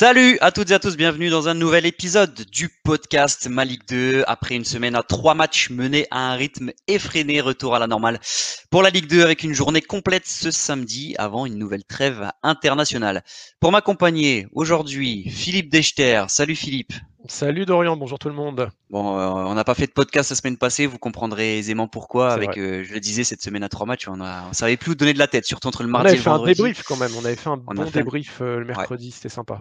Salut à toutes et à tous, bienvenue dans un nouvel épisode du podcast Malik 2. Après une semaine à trois matchs menés à un rythme effréné, retour à la normale pour la Ligue 2 avec une journée complète ce samedi avant une nouvelle trêve internationale. Pour m'accompagner aujourd'hui, Philippe Dechter. Salut Philippe. Salut Dorian, bonjour tout le monde. Bon, euh, on n'a pas fait de podcast la semaine passée, vous comprendrez aisément pourquoi. Avec, euh, je le disais, cette semaine à trois matchs, on ne savait plus où donner de la tête, surtout entre le mardi et le vendredi. On avait fait un débrief quand même, on avait fait un bon débrief euh, le mercredi, c'était sympa.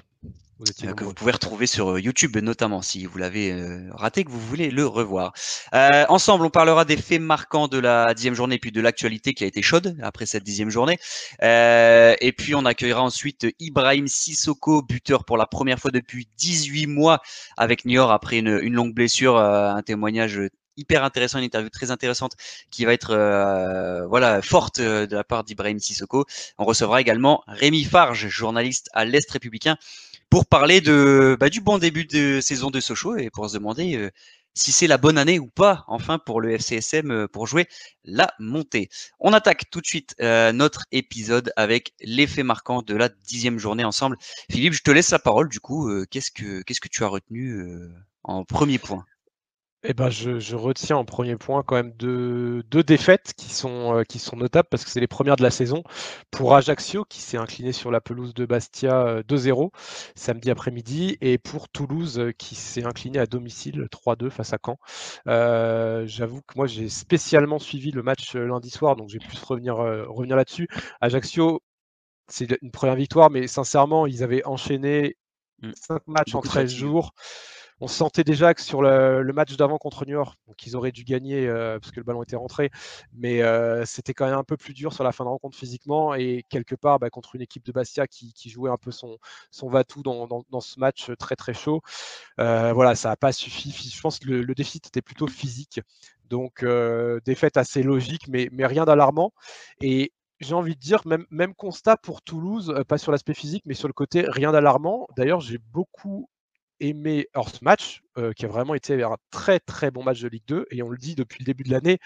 Vous que vous pouvez retrouver sur YouTube notamment si vous l'avez raté que vous voulez le revoir. Euh, ensemble, on parlera des faits marquants de la dixième journée puis de l'actualité qui a été chaude après cette dixième journée. Euh, et puis on accueillera ensuite Ibrahim Sissoko, buteur pour la première fois depuis 18 mois avec Niort après une, une longue blessure, un témoignage hyper intéressant, une interview très intéressante qui va être euh, voilà forte de la part d'Ibrahim Sissoko. On recevra également Rémi Farge, journaliste à l'Est républicain, pour parler de, bah, du bon début de saison de Sochaux et pour se demander euh, si c'est la bonne année ou pas, enfin, pour le FCSM euh, pour jouer la montée. On attaque tout de suite euh, notre épisode avec l'effet marquant de la dixième journée ensemble. Philippe, je te laisse la parole. Du coup, qu'est-ce que qu'est-ce que tu as retenu en premier point? Eh ben, je, retiens en premier point quand même deux, défaites qui sont, euh, qui sont notables parce que c'est les premières de la saison. Pour Ajaccio qui s'est incliné sur la pelouse de Bastia 2-0 euh, samedi après-midi et pour Toulouse euh, qui s'est incliné à domicile 3-2 face à Caen. J'avoue que moi j'ai spécialement suivi le match lundi soir donc j'ai pu revenir, revenir là-dessus. Ajaccio, c'est une première victoire mais sincèrement ils avaient enchaîné 5 mmh. matchs en 13 jours on sentait déjà que sur le, match d'avant contre New York, qu'ils auraient dû gagner euh, parce que le ballon était rentré, mais euh, c'était quand même un peu plus dur sur la fin de rencontre physiquement et quelque part bah, contre une équipe de Bastia qui, jouait un peu son, son va-tout dans, ce match très très chaud. Euh, voilà, ça n'a pas suffi. Je pense que le, déficit était plutôt physique. Donc défaite assez logique, mais, rien d'alarmant. Et j'ai envie de dire, même constat pour Toulouse, pas sur l'aspect physique, mais sur le côté, rien d'alarmant. D'ailleurs, j'ai beaucoup aimé hors ce match, euh, qui a vraiment été un très très bon match de Ligue 2. Et on le dit depuis le début de l'année,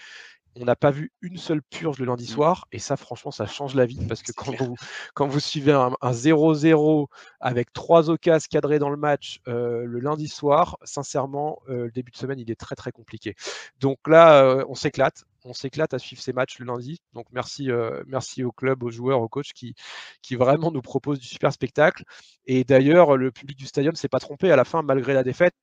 on n'a pas vu une seule purge le lundi mmh. soir. Et ça, franchement, ça change la vie. Parce que quand vous, quand vous suivez un 0-0 avec trois occasions cadrées dans le match euh, le lundi soir, sincèrement, euh, le début de semaine, il est très très compliqué. Donc là, on s'éclate on s'éclate à suivre ces matchs le lundi. Donc merci, euh, merci au club, aux joueurs, aux coachs qui, qui vraiment nous proposent du super spectacle. Et d'ailleurs, le public du stadium s'est pas trompé à la fin, malgré la défaite.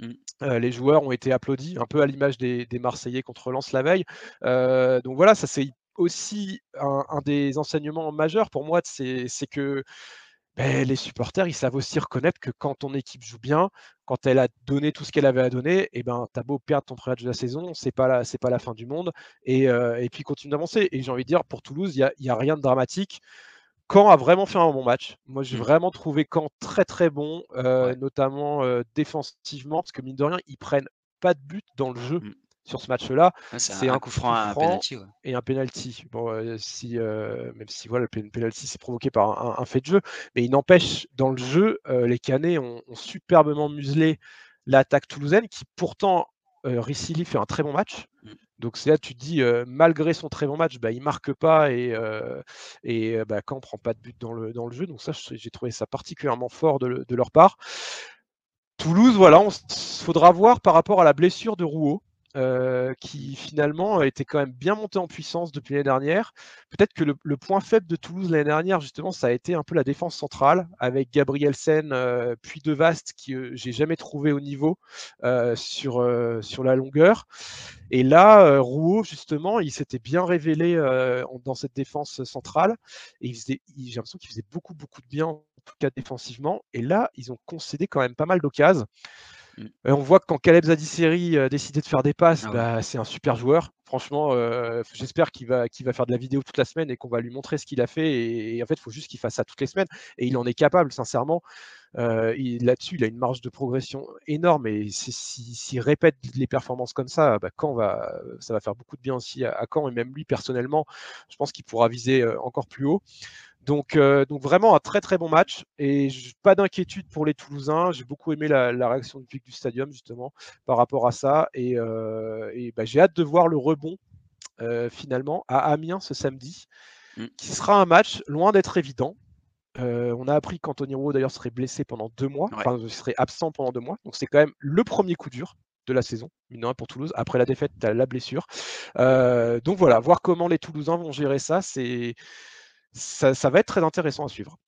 Mmh. Euh, les joueurs ont été applaudis, un peu à l'image des, Marseillais contre Lens la veille. Euh, donc voilà, ça c'est aussi un, un, des enseignements majeurs pour moi, c'est que ben, les supporters, ils savent aussi reconnaître que quand ton équipe joue bien, quand elle a donné tout ce qu'elle avait à donner, et eh ben, tu as beau perdre ton premier match de la saison, c'est pas la, c'est pas la fin du monde. Et, euh, et puis continue d'avancer. Et j'ai envie de dire, pour Toulouse, il n'y a, a, rien de dramatique. Caen a vraiment fait un bon match. Moi, j'ai mmh. vraiment trouvé Caen très très bon, euh, notamment euh, défensivement, parce que mine de rien, ils prennent pas de but dans le jeu. Mmh sur ce match-là. c'est un, coup franc, un penalty, et un penalty. Bon, euh, si, euh, même si voilà, le penalty c'est provoqué par un, fait de jeu, mais il n'empêche dans le jeu, euh, les Canets ont, superbement muselé l'attaque toulousaine, qui pourtant Ricili fait un très bon match. Mm. Donc c'est là tu te dis, malgré son très bon match, bah, il marque pas et, et bah, quand on prend pas de but dans le, dans le jeu. Donc ça, j'ai trouvé ça particulièrement fort de, de leur part. Toulouse, voilà, il faudra voir par rapport à la blessure de Rouault. Euh, qui finalement était quand même bien monté en puissance depuis l'année dernière. Peut-être que le, point faible de Toulouse l'année dernière, justement, ça a été un peu la défense centrale avec Gabriel Sen, euh, puis De Vaste, qui euh, j'ai jamais trouvé au niveau sur, sur la longueur. Et là, Rouault, justement, il s'était bien révélé dans cette défense centrale. Et j'ai l'impression qu'il faisait beaucoup, beaucoup de bien, en tout cas défensivement. Et là, ils ont concédé quand même pas mal d'occasions. Mm. on voit que quand Caleb Zadisseri a décidé de faire des passes, ah bah, c'est un super joueur. Franchement, euh, j'espère qu'il va, va faire de la vidéo toute la semaine et qu'on va lui montrer ce qu'il a fait. Et, en fait, il faut juste qu'il fasse ça toutes les semaines. Et il en est capable, sincèrement. Euh, Là-dessus, il a une marge de progression énorme. Et s'il répète les performances comme ça, bah, va, ça va faire beaucoup de bien aussi à, à Caen. Et même lui, personnellement, je pense qu'il pourra viser euh, encore plus haut. Donc, euh, donc vraiment un très très bon match et pas d'inquiétude pour les Toulousains. J'ai beaucoup aimé la, réaction du public du stadium justement par rapport à ça et, euh, bah, j'ai hâte de voir le rebond euh, finalement à Amiens ce samedi, mmh. qui sera un match loin d'être évident on a appris qu'Anthony Roux d'ailleurs serait blessé pendant deux mois, enfin serait absent pendant deux mois. Donc c'est quand même le premier coup dur de la saison, mine pour Toulouse. Après la défaite, tu as la blessure. donc voilà, voir comment les Toulousains vont gérer ça, c'est ça va être très intéressant à suivre.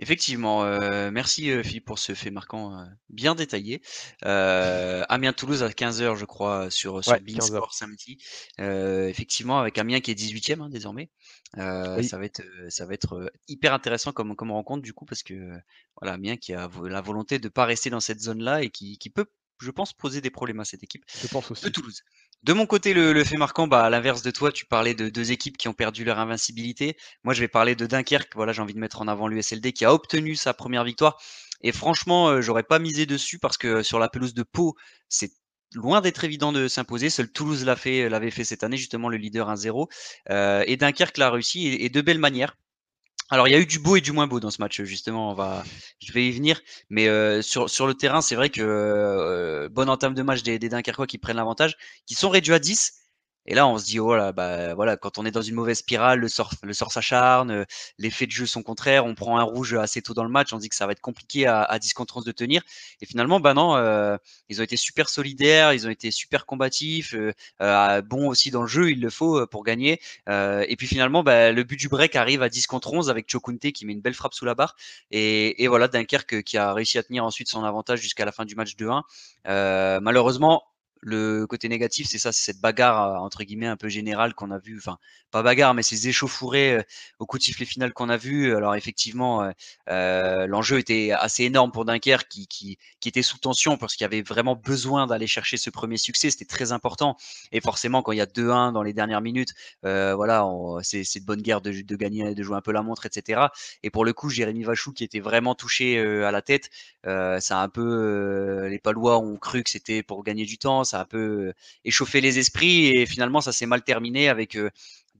Effectivement, euh, merci euh, Philippe pour ce fait marquant euh, bien détaillé. Amiens-Toulouse à 15h, je crois, sur, sur Sport samedi. effectivement, avec Amiens qui est 18e hein, désormais. Ça va être, ça va être hyper intéressant comme, comme rencontre du coup, parce que voilà, Amiens qui a la volonté de ne pas rester dans cette zone-là et qui, qui peut, je pense, poser des problèmes à cette équipe je pense aussi. de Toulouse. De mon côté, le, fait marquant, bah, à l'inverse de toi, tu parlais de deux équipes qui ont perdu leur invincibilité. Moi, je vais parler de Dunkerque. Voilà, j'ai envie de mettre en avant l'USLD qui a obtenu sa première victoire. Et franchement, euh, j'aurais pas misé dessus parce que sur la pelouse de Pau, c'est loin d'être évident de s'imposer. Seul Toulouse l'a fait, l'avait fait cette année, justement, le leader 1-0. Euh, et Dunkerque l'a réussi et de belle manière. Alors, il y a eu du beau et du moins beau dans ce match, justement. On va, je vais y venir. Mais euh, sur, sur le terrain, c'est vrai que euh, bonne entame de match des, des Dunkerquois qui prennent l'avantage, qui sont réduits à 10. Et là, on se dit, oh là, bah voilà, quand on est dans une mauvaise spirale, le sort, le sort s'acharne, euh, les faits de jeu sont contraires, on prend un rouge assez tôt dans le match, on dit que ça va être compliqué à, à 10 contre 11 de tenir. Et finalement, bah non, euh, ils ont été super solidaires, ils ont été super combatifs, euh, euh bons aussi dans le jeu, il le faut pour gagner. et puis finalement, bah, le but du break arrive à 10 contre 11 avec Chokunte qui met une belle frappe sous la barre. Et, et voilà, Dunkerque qui a réussi à tenir ensuite son avantage jusqu'à la fin du match 2-1. malheureusement, le côté négatif, c'est ça, c'est cette bagarre entre guillemets un peu générale qu'on a vu, enfin pas bagarre, mais ces échauffourées au coup de sifflet final qu'on a vu. Alors effectivement, euh, l'enjeu était assez énorme pour Dunkerque qui, était sous tension parce qu'il avait vraiment besoin d'aller chercher ce premier succès, c'était très important. Et forcément, quand il y a 2-1 dans les dernières minutes, euh, voilà, c'est de bonne guerre de, de, gagner, de jouer un peu la montre, etc. Et pour le coup, Jérémy Vachou qui était vraiment touché à la tête, ça a un peu les Palois ont cru que c'était pour gagner du temps ça a un peu échauffé les esprits et finalement ça s'est mal terminé avec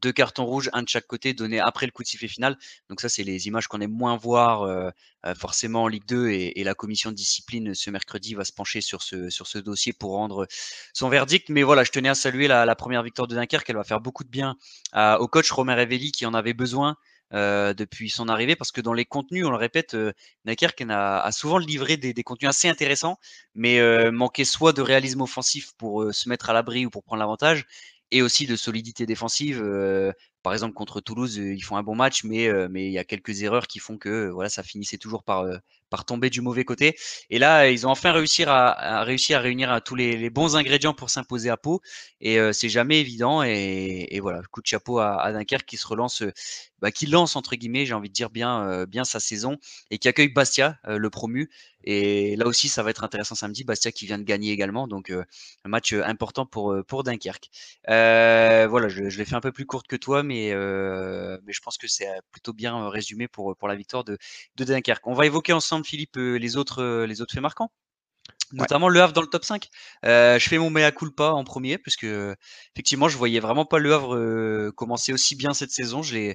deux cartons rouges, un de chaque côté, donnés après le coup de sifflet final. Donc ça, c'est les images qu'on aime moins voir forcément en Ligue 2 et, la commission de discipline ce mercredi va se pencher sur ce, sur ce dossier pour rendre son verdict. Mais voilà, je tenais à saluer la, première victoire de Dunkerque. Elle va faire beaucoup de bien au coach Romain Revelli qui en avait besoin. Euh, depuis son arrivée, parce que dans les contenus, on le répète, euh, a, souvent livré des, contenus assez intéressants, mais euh, manquait soit de réalisme offensif pour euh, se mettre à l'abri ou pour prendre l'avantage, et aussi de solidité défensive. Par exemple, contre Toulouse, ils font un bon match, mais mais il y a quelques erreurs qui font que voilà, ça finissait toujours par par tomber du mauvais côté. Et là, ils ont enfin réussi à, à réussi à réunir tous les, bons ingrédients pour s'imposer à Pau. Et c'est jamais évident. Et, voilà, coup de chapeau à, Dunkerque qui se relance bah, qui lance entre guillemets, j'ai envie de dire bien, euh, bien sa saison et qui accueille Bastia, euh, le promu. Et là aussi, ça va être intéressant samedi. Bastia qui vient de gagner également, donc euh, un match important pour pour Dunkerque. voilà, je, je l'ai fait un peu plus courte que toi, mais mais je pense que c'est plutôt bien résumé pour pour la victoire de de Dunkerque. On va évoquer ensemble, Philippe, les autres les autres faits marquants notamment Le Havre dans le top 5. Euh, je fais mon mea culpa en premier, puisque effectivement, je voyais vraiment pas Le Havre commencer aussi bien cette saison. Je,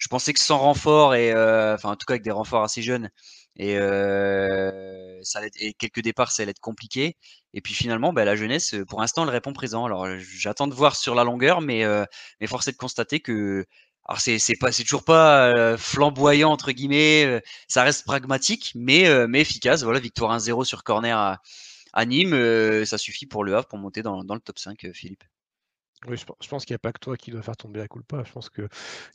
je pensais que sans renfort et euh, enfin en tout cas avec des renforts assez jeunes et euh, ça allait, et quelques départs ça allait être compliqué et puis finalement bah, la jeunesse pour l'instant elle répond présent alors j'attends de voir sur la longueur mais euh, mais force est de constater que alors c'est toujours pas flamboyant entre guillemets ça reste pragmatique mais mais efficace voilà victoire 1-0 sur corner à, Nîmes ça suffit pour le Havre pour monter dans, le top 5 Philippe oui, je, pense qu'il n'y a pas que toi qui dois faire tomber la culpa. Je pense qu'il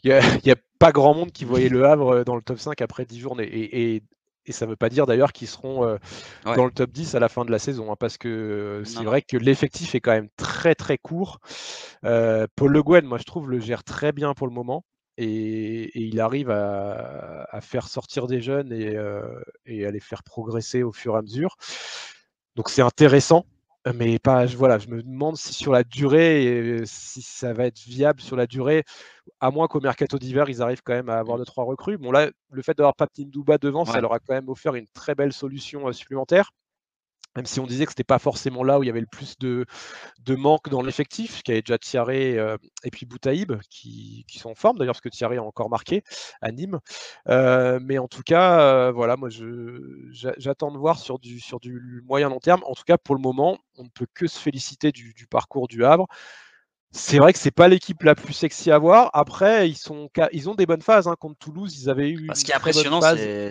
n'y a pas grand monde qui voyait le Havre dans le top 5 après 10 journées. Et, ça ne veut pas dire d'ailleurs qu'ils seront dans le top 10 à la fin de la saison, hein, parce que c'est vrai que l'effectif est quand même très très court. Paul Le Guen, moi je trouve, le gère très bien pour le moment. Et, il arrive à, faire sortir des jeunes et, et à les faire progresser au fur et à mesure. Donc c'est intéressant mais pas, voilà, je me demande si sur la durée, si ça va être viable sur la durée, à moins qu'au mercato d'hiver, ils arrivent quand même à avoir deux, trois recrues. Bon, là, le fait d'avoir Paptine Douba devant, ça leur a quand même offert une très belle solution supplémentaire même si on disait que c'était pas forcément là où il y avait le plus de, de manque dans l'effectif, qu'il y avait déjà Thierry euh, et puis Boutaïb qui, qui, sont en forme d'ailleurs, parce que Thierry a encore marqué à Nîmes. Euh, mais en tout cas, euh, voilà, moi j'attends de voir sur du, sur du moyen long terme. En tout cas, pour le moment, on ne peut que se féliciter du, du parcours du Havre c'est vrai que c'est pas l'équipe la plus sexy à voir. Après, ils, sont, ils ont des bonnes phases. Hein. Contre Toulouse, ils avaient eu. Bah, ce qui est impressionnant,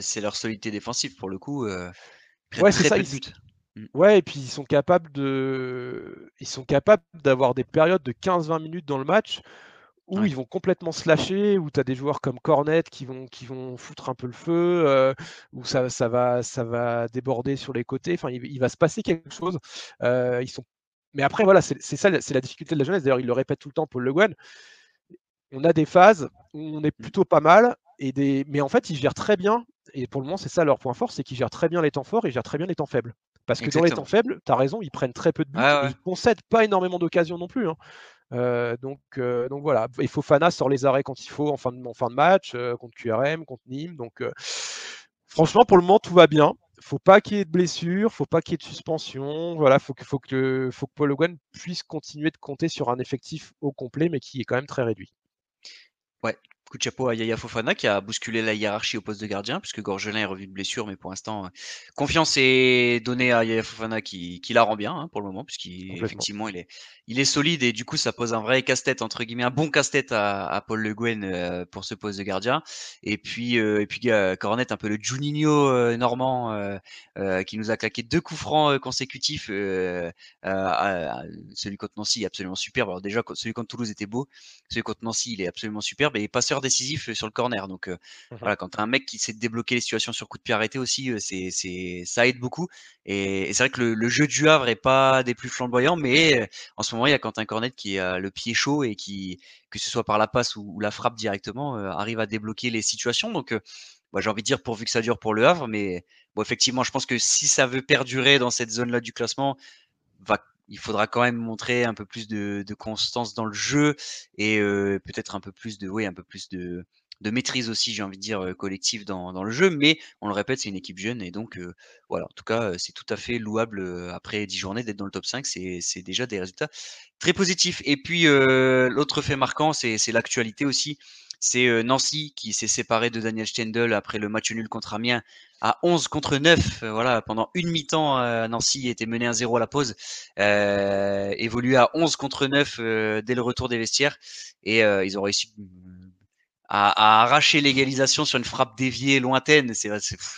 c'est leur solidité défensive pour le coup. Euh, ouais, c'est ça. Mm. Ouais, et puis ils sont capables de, ils sont capables d'avoir des périodes de 15-20 minutes dans le match où ils vont complètement se lâcher, où tu as des joueurs comme Cornet qui vont, qui vont foutre un peu le feu, euh, où ça, ça, va, ça va déborder sur les côtés. Enfin, il, va se passer quelque chose. Euh, ils sont... Mais après, voilà, c'est ça, c'est la difficulté de la jeunesse. D'ailleurs, il le répète tout le temps, Paul Le Guen. On a des phases où on est plutôt pas mal, et des... mais en fait, ils gèrent très bien. Et pour le moment, c'est ça leur point fort, c'est qu'ils gèrent très bien les temps forts et ils gèrent très bien les temps faibles. Parce que dans les temps faibles, tu as raison, ils prennent très peu de buts, et ils concèdent pas énormément d'occasions non plus. Hein. Euh, donc, euh, donc voilà, il faut Fana sort les arrêts quand il faut en fin de, fin de match, euh, contre QRM, contre Nîmes. Donc franchement, pour le moment, tout va bien. Faut pas qu'il y ait de blessures, faut pas qu'il y ait de suspension. Voilà, faut que, faut que, faut que Paul Hogan puisse continuer de compter sur un effectif au complet, mais qui est quand même très réduit. Ouais, Coup de chapeau à Yaya Fofana qui a bousculé la hiérarchie au poste de gardien, puisque Gorgelin est revu de blessure, mais pour l'instant, euh, confiance est donnée à Yaya Fofana qui, qui la rend bien hein, pour le moment, puisqu'effectivement il est, il est solide et du coup ça pose un vrai casse-tête, entre guillemets, un bon casse-tête à, à, Paul Le Guen euh, pour ce poste de gardien. Et puis, euh, et puis Cornet, un peu le Juninho normand qui nous a claqué deux coups francs consécutifs. celui contre Nancy absolument superbe. Alors déjà, celui contre Toulouse était beau, celui contre Nancy il est absolument superbe et passeur décisif sur le corner. Donc mmh voilà, quand tu as un mec qui sait débloquer les situations sur coup de pied arrêté aussi, c'est, c'est, ça aide beaucoup. Et, c'est vrai que le, jeu du Havre est pas des plus flamboyants, mais en ce moment, il y a Quentin Cornet qui a le pied chaud et qui, que ce soit par la passe ou, la frappe directement, arrive à débloquer les situations. Donc bah, j'ai envie de dire pourvu que ça dure pour le Havre, mais bon, effectivement, je pense que si ça veut perdurer dans cette zone-là du classement, va il faudra quand même montrer un peu plus de, constance dans le jeu et peut-être un peu plus de, oui, un peu plus de, maîtrise aussi, j'ai envie de dire, collective dans, dans, le jeu. Mais on le répète, c'est une équipe jeune et donc voilà. En tout cas, c'est tout à fait louable après 10 journées d'être dans le top 5. C'est déjà des résultats très positifs. Et puis l'autre fait marquant, c'est l'actualité aussi. C'est Nancy qui s'est séparé de Daniel Stendel après le match nul contre Amiens à 11 contre 9. Voilà, pendant une mi-temps, Nancy était mené à 0 à la pause, euh, évolué à 11 contre 9 dès le retour des vestiaires et ils ont réussi à, arracher l'égalisation sur une frappe déviée lointaine. C'est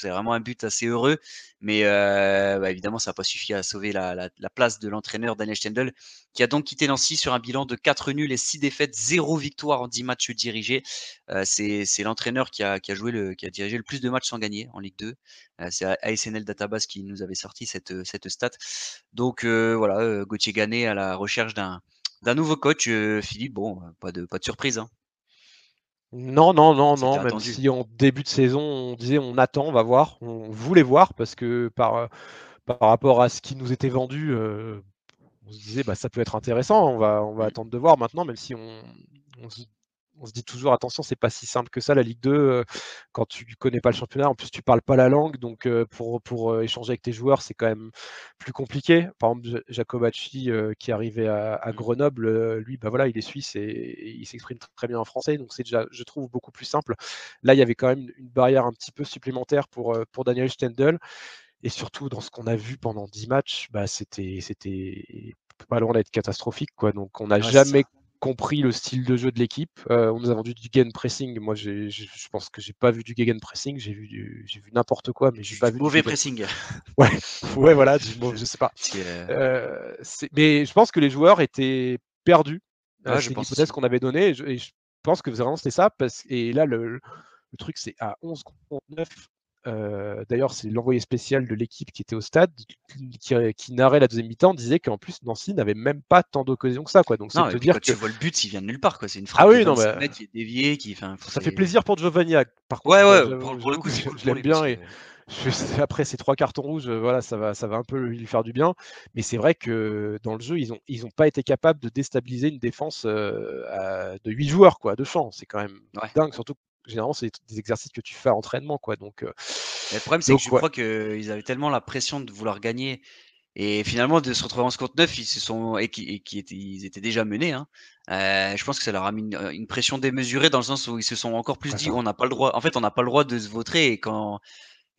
vraiment un but assez heureux. Mais euh, bah, évidemment, ça n'a pas suffi à sauver la, place de l'entraîneur Daniel Stendel, qui a donc quitté Nancy sur un bilan de 4 nuls et 6 défaites, 0 victoire en 10 matchs dirigés. Euh, c'est l'entraîneur qui a, qui a dirigé le plus de matchs sans gagner en Ligue 2. Euh, c'est ASNL Database qui nous avait sorti cette, cette stat. Donc voilà, Gauthier Gannet à la recherche d'un nouveau coach. Philippe, bon, pas de, pas de surprise. Hein. Non, non, non, non, même si en début de saison, on disait on attend, on va voir, on voulait voir parce que par, euh, par rapport à ce qui nous était vendu, euh, on se disait bah, ça peut être intéressant, on va, on va mmh. attendre de voir maintenant, même si on, on se on se dit toujours attention, c'est pas si simple que ça la Ligue 2 euh, quand tu connais pas le championnat. En plus, tu parles pas la langue, donc euh, pour, pour euh, échanger avec tes joueurs, c'est quand même plus compliqué. Par exemple, Jacobacci qui est arrivé à, mmh. Grenoble, lui, bah voilà, il est suisse et, il s'exprime très bien en français, donc c'est déjà, je trouve, beaucoup plus simple. Là, il y avait quand même une barrière un petit peu supplémentaire pour, pour Daniel Stendel. Et surtout, dans ce qu'on a vu pendant 10 matchs, bah, c'était, c'était pas loin d'être catastrophique. Quoi. Donc, on n'a jamais compris le style de jeu de l'équipe. Euh, on nous a vendu du gain pressing. Moi, je pense que j'ai pas vu du gain pressing. J'ai vu, n'importe quoi, mais j'ai pas vu mauvais pressing. Ouais, ouais, voilà. je sais pas. Euh, mais je pense que les joueurs étaient perdus. Euh, c'est l'hypothèse qu'on avait donnée. Et je, pense que vraiment c'était ça. Parce, et là, le, le truc, c'est à 11 contre 9. Euh, d'ailleurs, c'est l'envoyé spécial de l'équipe qui était au stade, qui, narrait la deuxième mi-temps, disait qu'en plus Nancy n'avait même pas tant d'occasions que ça. Quoi. Donc, non, te dire que... tu vois le but, il vient de nulle part. C'est une frappe ah oui, non, mais... qui est déviée. Qui... ça fait plaisir pour Giovanni. Par contre, ouais, ouais, pour, le coup, je, l'aime bien. Et... après ces trois cartons rouges, voilà, ça va, ça va un peu lui faire du bien. Mais c'est vrai que dans le jeu, ils n'ont ils ont pas été capables de déstabiliser une défense euh, de 8 joueurs, quoi, de champ. C'est quand même dingue, surtout généralement, c'est des exercices que tu fais à l'entraînement. Quoi, donc, le problème, c'est que je crois qu'ils avaient tellement la pression de vouloir gagner. Et finalement, de se retrouver en 59, ils se sont et qui, étaient, ils étaient déjà menés. Hein. je pense que ça leur a mis une, pression démesurée dans le sens où ils se sont encore plus dit on n'a pas le droit. En fait, on n'a pas le droit de se vautrer. Et quand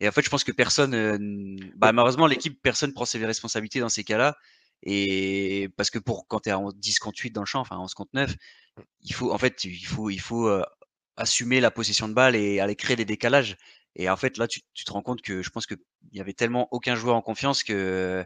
et en fait, je pense que personne, bah, malheureusement, l'équipe, personne prend ses responsabilités dans ces cas-là. Et parce que pour quand tu es en 10 contre 8 dans le champ, enfin 11 contre 9, il faut en fait il faut il faut assumer la possession de balle et aller créer des décalages. Et en fait, là, tu, tu te rends compte que je pense qu'il y avait tellement aucun joueur en confiance que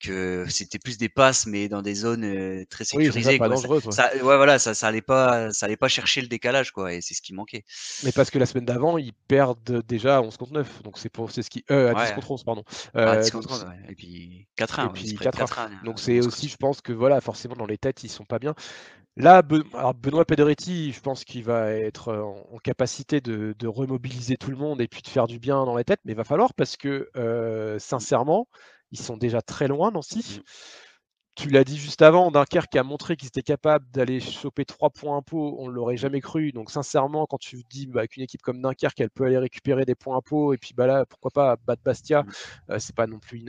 que c'était plus des passes, mais dans des zones très sécurisées. Oui, ça, pas quoi. Ça, ouais. voilà, ça, ça allait pas, ça allait pas chercher le décalage, quoi, et c'est ce qui manquait. Mais parce que la semaine d'avant, ils perdent déjà à 11 contre 9, donc c'est pour, c'est ce qui, euh, à 10 contre 11, pardon. Euh, 10 contre 11, ouais. et puis 4-1. Et puis 4-1. Donc c'est aussi, je pense que voilà, forcément dans les têtes, ils sont pas bien. Là, Benoît Pederetti, je pense qu'il va être en, capacité de, remobiliser tout le monde et puis de faire du bien dans les têtes, mais il va falloir parce que, euh, sincèrement, ils sont déjà très loin, Nancy. Mmh. Tu l'as dit juste avant, Dunkerque a montré qu'ils étaient capables d'aller choper trois points impôts, on ne l'aurait jamais cru. Donc sincèrement, quand tu dis bah, qu'une équipe comme Dunkerque, elle peut aller récupérer des points impôts, et puis bah là, pourquoi pas battre Bastia, mmh. euh, c'est pas non plus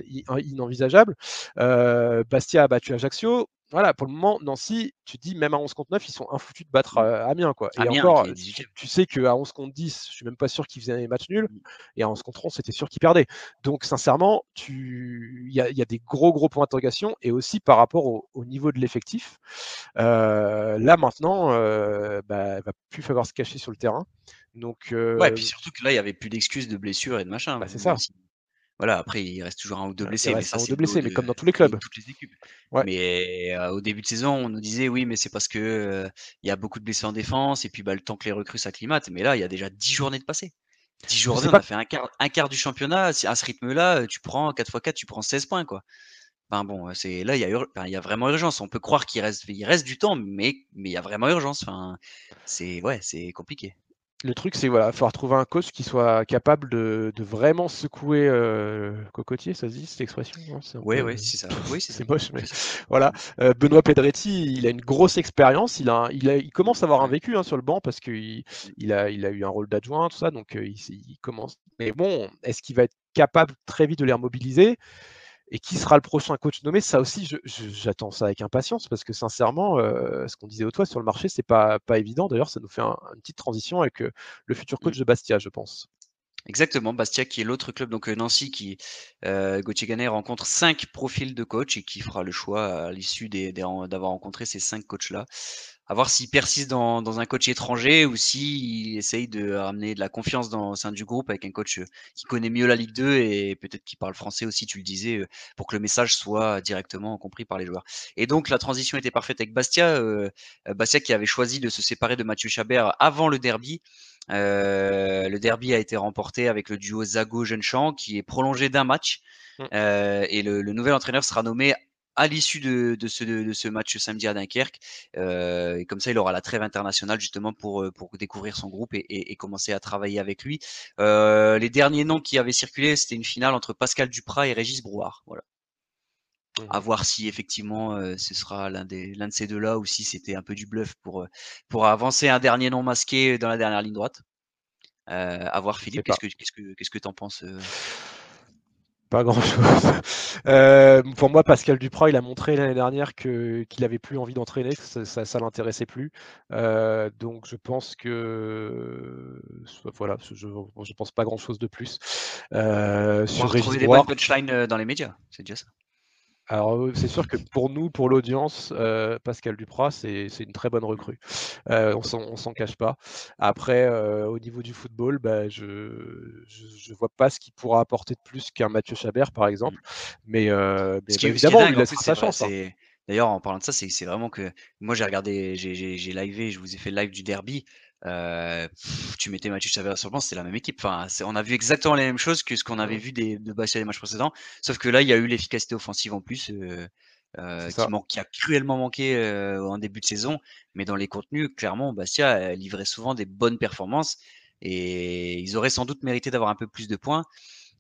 inenvisageable. Euh, Bastia a battu Ajaccio voilà, pour le moment, Nancy, tu dis même à 11 contre 9, ils sont infoutus de battre euh, Amiens. Quoi. Et encore, tu, sais qu'à 11 contre 10, je suis même pas sûr qu'ils faisaient un match nul. Mmh. Et à 11 contre 11, c'était sûr qu'ils perdaient. Donc, sincèrement, il y, a des gros, gros points d'interrogation. Et aussi par rapport au, niveau de l'effectif. Euh, là, maintenant, euh, bah, va plus falloir se cacher sur le terrain. Donc. Ouais, et puis surtout que là, il n'y avait plus d'excuses de blessures et de machin. Bah, c'est ça. Voilà, après, il reste toujours un ou deux blessés. mais ça, un ou deux blessés, mais comme dans tous les clubs. Toutes les équipes. Mais au début de saison, on nous disait oui, mais c'est parce que il y a beaucoup de blessés en défense et puis bah, le temps que les recrues s'acclimatent. Mais là, il y a déjà 10 journées de passé. 10 journées, on a fait un quart, un quart du championnat. À ce rythme-là, tu prends 4 x 4, tu prends 16 points. Quoi. Enfin bon, c'est là, il y, a il y a vraiment urgence. On peut croire qu'il reste, il reste du temps, mais mais il y a vraiment urgence. Enfin, c'est ouais, c'est compliqué le truc, c'est voilà, falloir trouver un coach qui soit capable de, vraiment secouer euh, cocotier, ça se dit cette expression? Oui, oui, c'est ça. Oui, c'est moche, mais voilà. Euh, Benoît Pedretti, il a une grosse expérience. Il a, il a, il commence à avoir un vécu hein, sur le banc parce qu'il il a, il a eu un rôle d'adjoint, tout ça, donc euh, il, il, commence. Mais bon, est-ce qu'il va être capable très vite de les remobiliser? Et qui sera le prochain coach nommé Ça aussi, j'attends ça avec impatience parce que sincèrement, euh, ce qu'on disait au toit sur le marché, c'est pas, pas évident. D'ailleurs, ça nous fait une petite transition avec euh, le futur coach mmh. de Bastia, je pense. Exactement, Bastia qui est l'autre club, donc euh, Nancy qui, euh, Gauthier Ganet rencontre cinq profils de coach et qui fera le choix à l'issue d'avoir rencontré ces cinq coachs-là à voir s'il persiste dans, dans, un coach étranger ou s'il essaye de ramener de la confiance dans au sein du groupe avec un coach euh, qui connaît mieux la Ligue 2 et peut-être qui parle français aussi, tu le disais, euh, pour que le message soit directement compris par les joueurs. Et donc la transition était parfaite avec Bastia, euh, Bastia qui avait choisi de se séparer de Mathieu Chabert avant le derby. Euh, le derby a été remporté avec le duo Zago-Jeunechamp qui est prolongé d'un match. Mmh. Euh, et le, le, nouvel entraîneur sera nommé à l'issue de, de, ce, de, ce, match samedi à Dunkerque. Euh, et comme ça, il aura la trêve internationale justement pour, euh, pour découvrir son groupe et, et, et commencer à travailler avec lui. Euh, les derniers noms qui avaient circulé, c'était une finale entre Pascal Duprat et Régis Brouard. Voilà. Mmh. À voir si effectivement euh, ce sera l'un des l'un de ces deux-là ou si c'était un peu du bluff pour euh, pour avancer un dernier nom masqué dans la dernière ligne droite. Euh, à voir Philippe, qu'est-ce que qu'est-ce que qu'est-ce que t'en penses pas grand-chose. Euh, pour moi, Pascal Duprat, il a montré l'année dernière qu'il n'avait plus envie d'entraîner, que ça, ça, l'intéressait plus. Euh, donc, je pense que voilà, je, ne pense pas grand-chose de plus. Euh, On sur des bonnes punchlines euh, dans les médias, c'est déjà ça. Alors, c'est sûr que pour nous, pour l'audience, euh, Pascal Duprat, c'est une très bonne recrue. Euh, on s'en cache pas. Après, euh, au niveau du football, bah, je ne vois pas ce qu'il pourra apporter de plus qu'un Mathieu Chabert, par exemple. Mais, mais bah, évidemment, il a sa chance. Hein. D'ailleurs, en parlant de ça, c'est vraiment que moi, j'ai regardé, j'ai livé, je vous ai fait le live du derby. Euh, tu mettais Mathieu Chavez sur le banc, c'était la même équipe. Enfin, on a vu exactement les mêmes choses que ce qu'on avait vu des, de Bastia les matchs précédents. Sauf que là, il y a eu l'efficacité offensive en plus, euh, euh, qui, qui, a cruellement manqué en début de saison. Mais dans les contenus, clairement, Bastia livrait souvent des bonnes performances. Et ils auraient sans doute mérité d'avoir un peu plus de points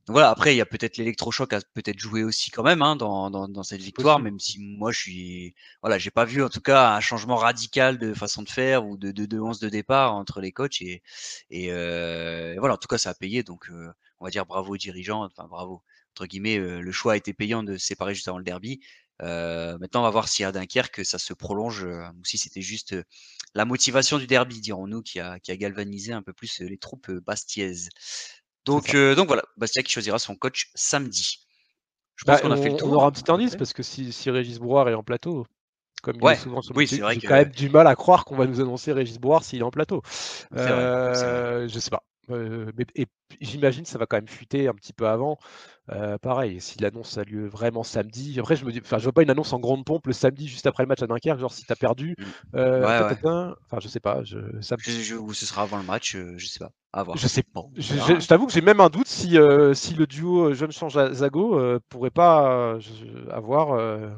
voilà, après, il y a peut-être l'électrochoc a peut-être joué aussi quand même hein, dans, dans, dans, cette victoire, même si moi je suis. Voilà, j'ai pas vu en tout cas un changement radical de façon de faire ou de, de, de 11 de départ entre les coachs. Et, et, euh, voilà, en tout cas, ça a payé. Donc, euh, on va dire bravo aux dirigeants. Enfin, bravo. Entre guillemets, euh, le choix a été payant de se séparer juste avant le derby. Euh, maintenant, on va voir si à Dunkerque ça se prolonge ou si c'était juste la motivation du derby, dirons-nous, qui a, qui a galvanisé un peu plus les troupes bastiaises. Donc, euh, donc voilà, Bastia qui choisira son coach samedi. Je pense bah, qu'on a fait le tour. On aura un petit indice parce que si, si Régis Brouard est en plateau, comme il est souvent sur le oui, j'ai quand même du mal à croire qu'on va nous annoncer Régis Brouard s'il est en plateau. Euh, je sais pas. Euh, mais, et j'imagine ça va quand même fuiter un petit peu avant. Euh, pareil, si l'annonce a lieu vraiment samedi, après je me dis, enfin je vois pas une annonce en grande pompe le samedi juste après le match à Dunkerque, genre si t'as perdu, euh, enfin je sais pas, je, ça ou ce sera avant le match, je sais pas, à voir. Je sais pas. Je, t'avoue que j'ai même un doute si, si le duo jeune change Zago pourrait pas avoir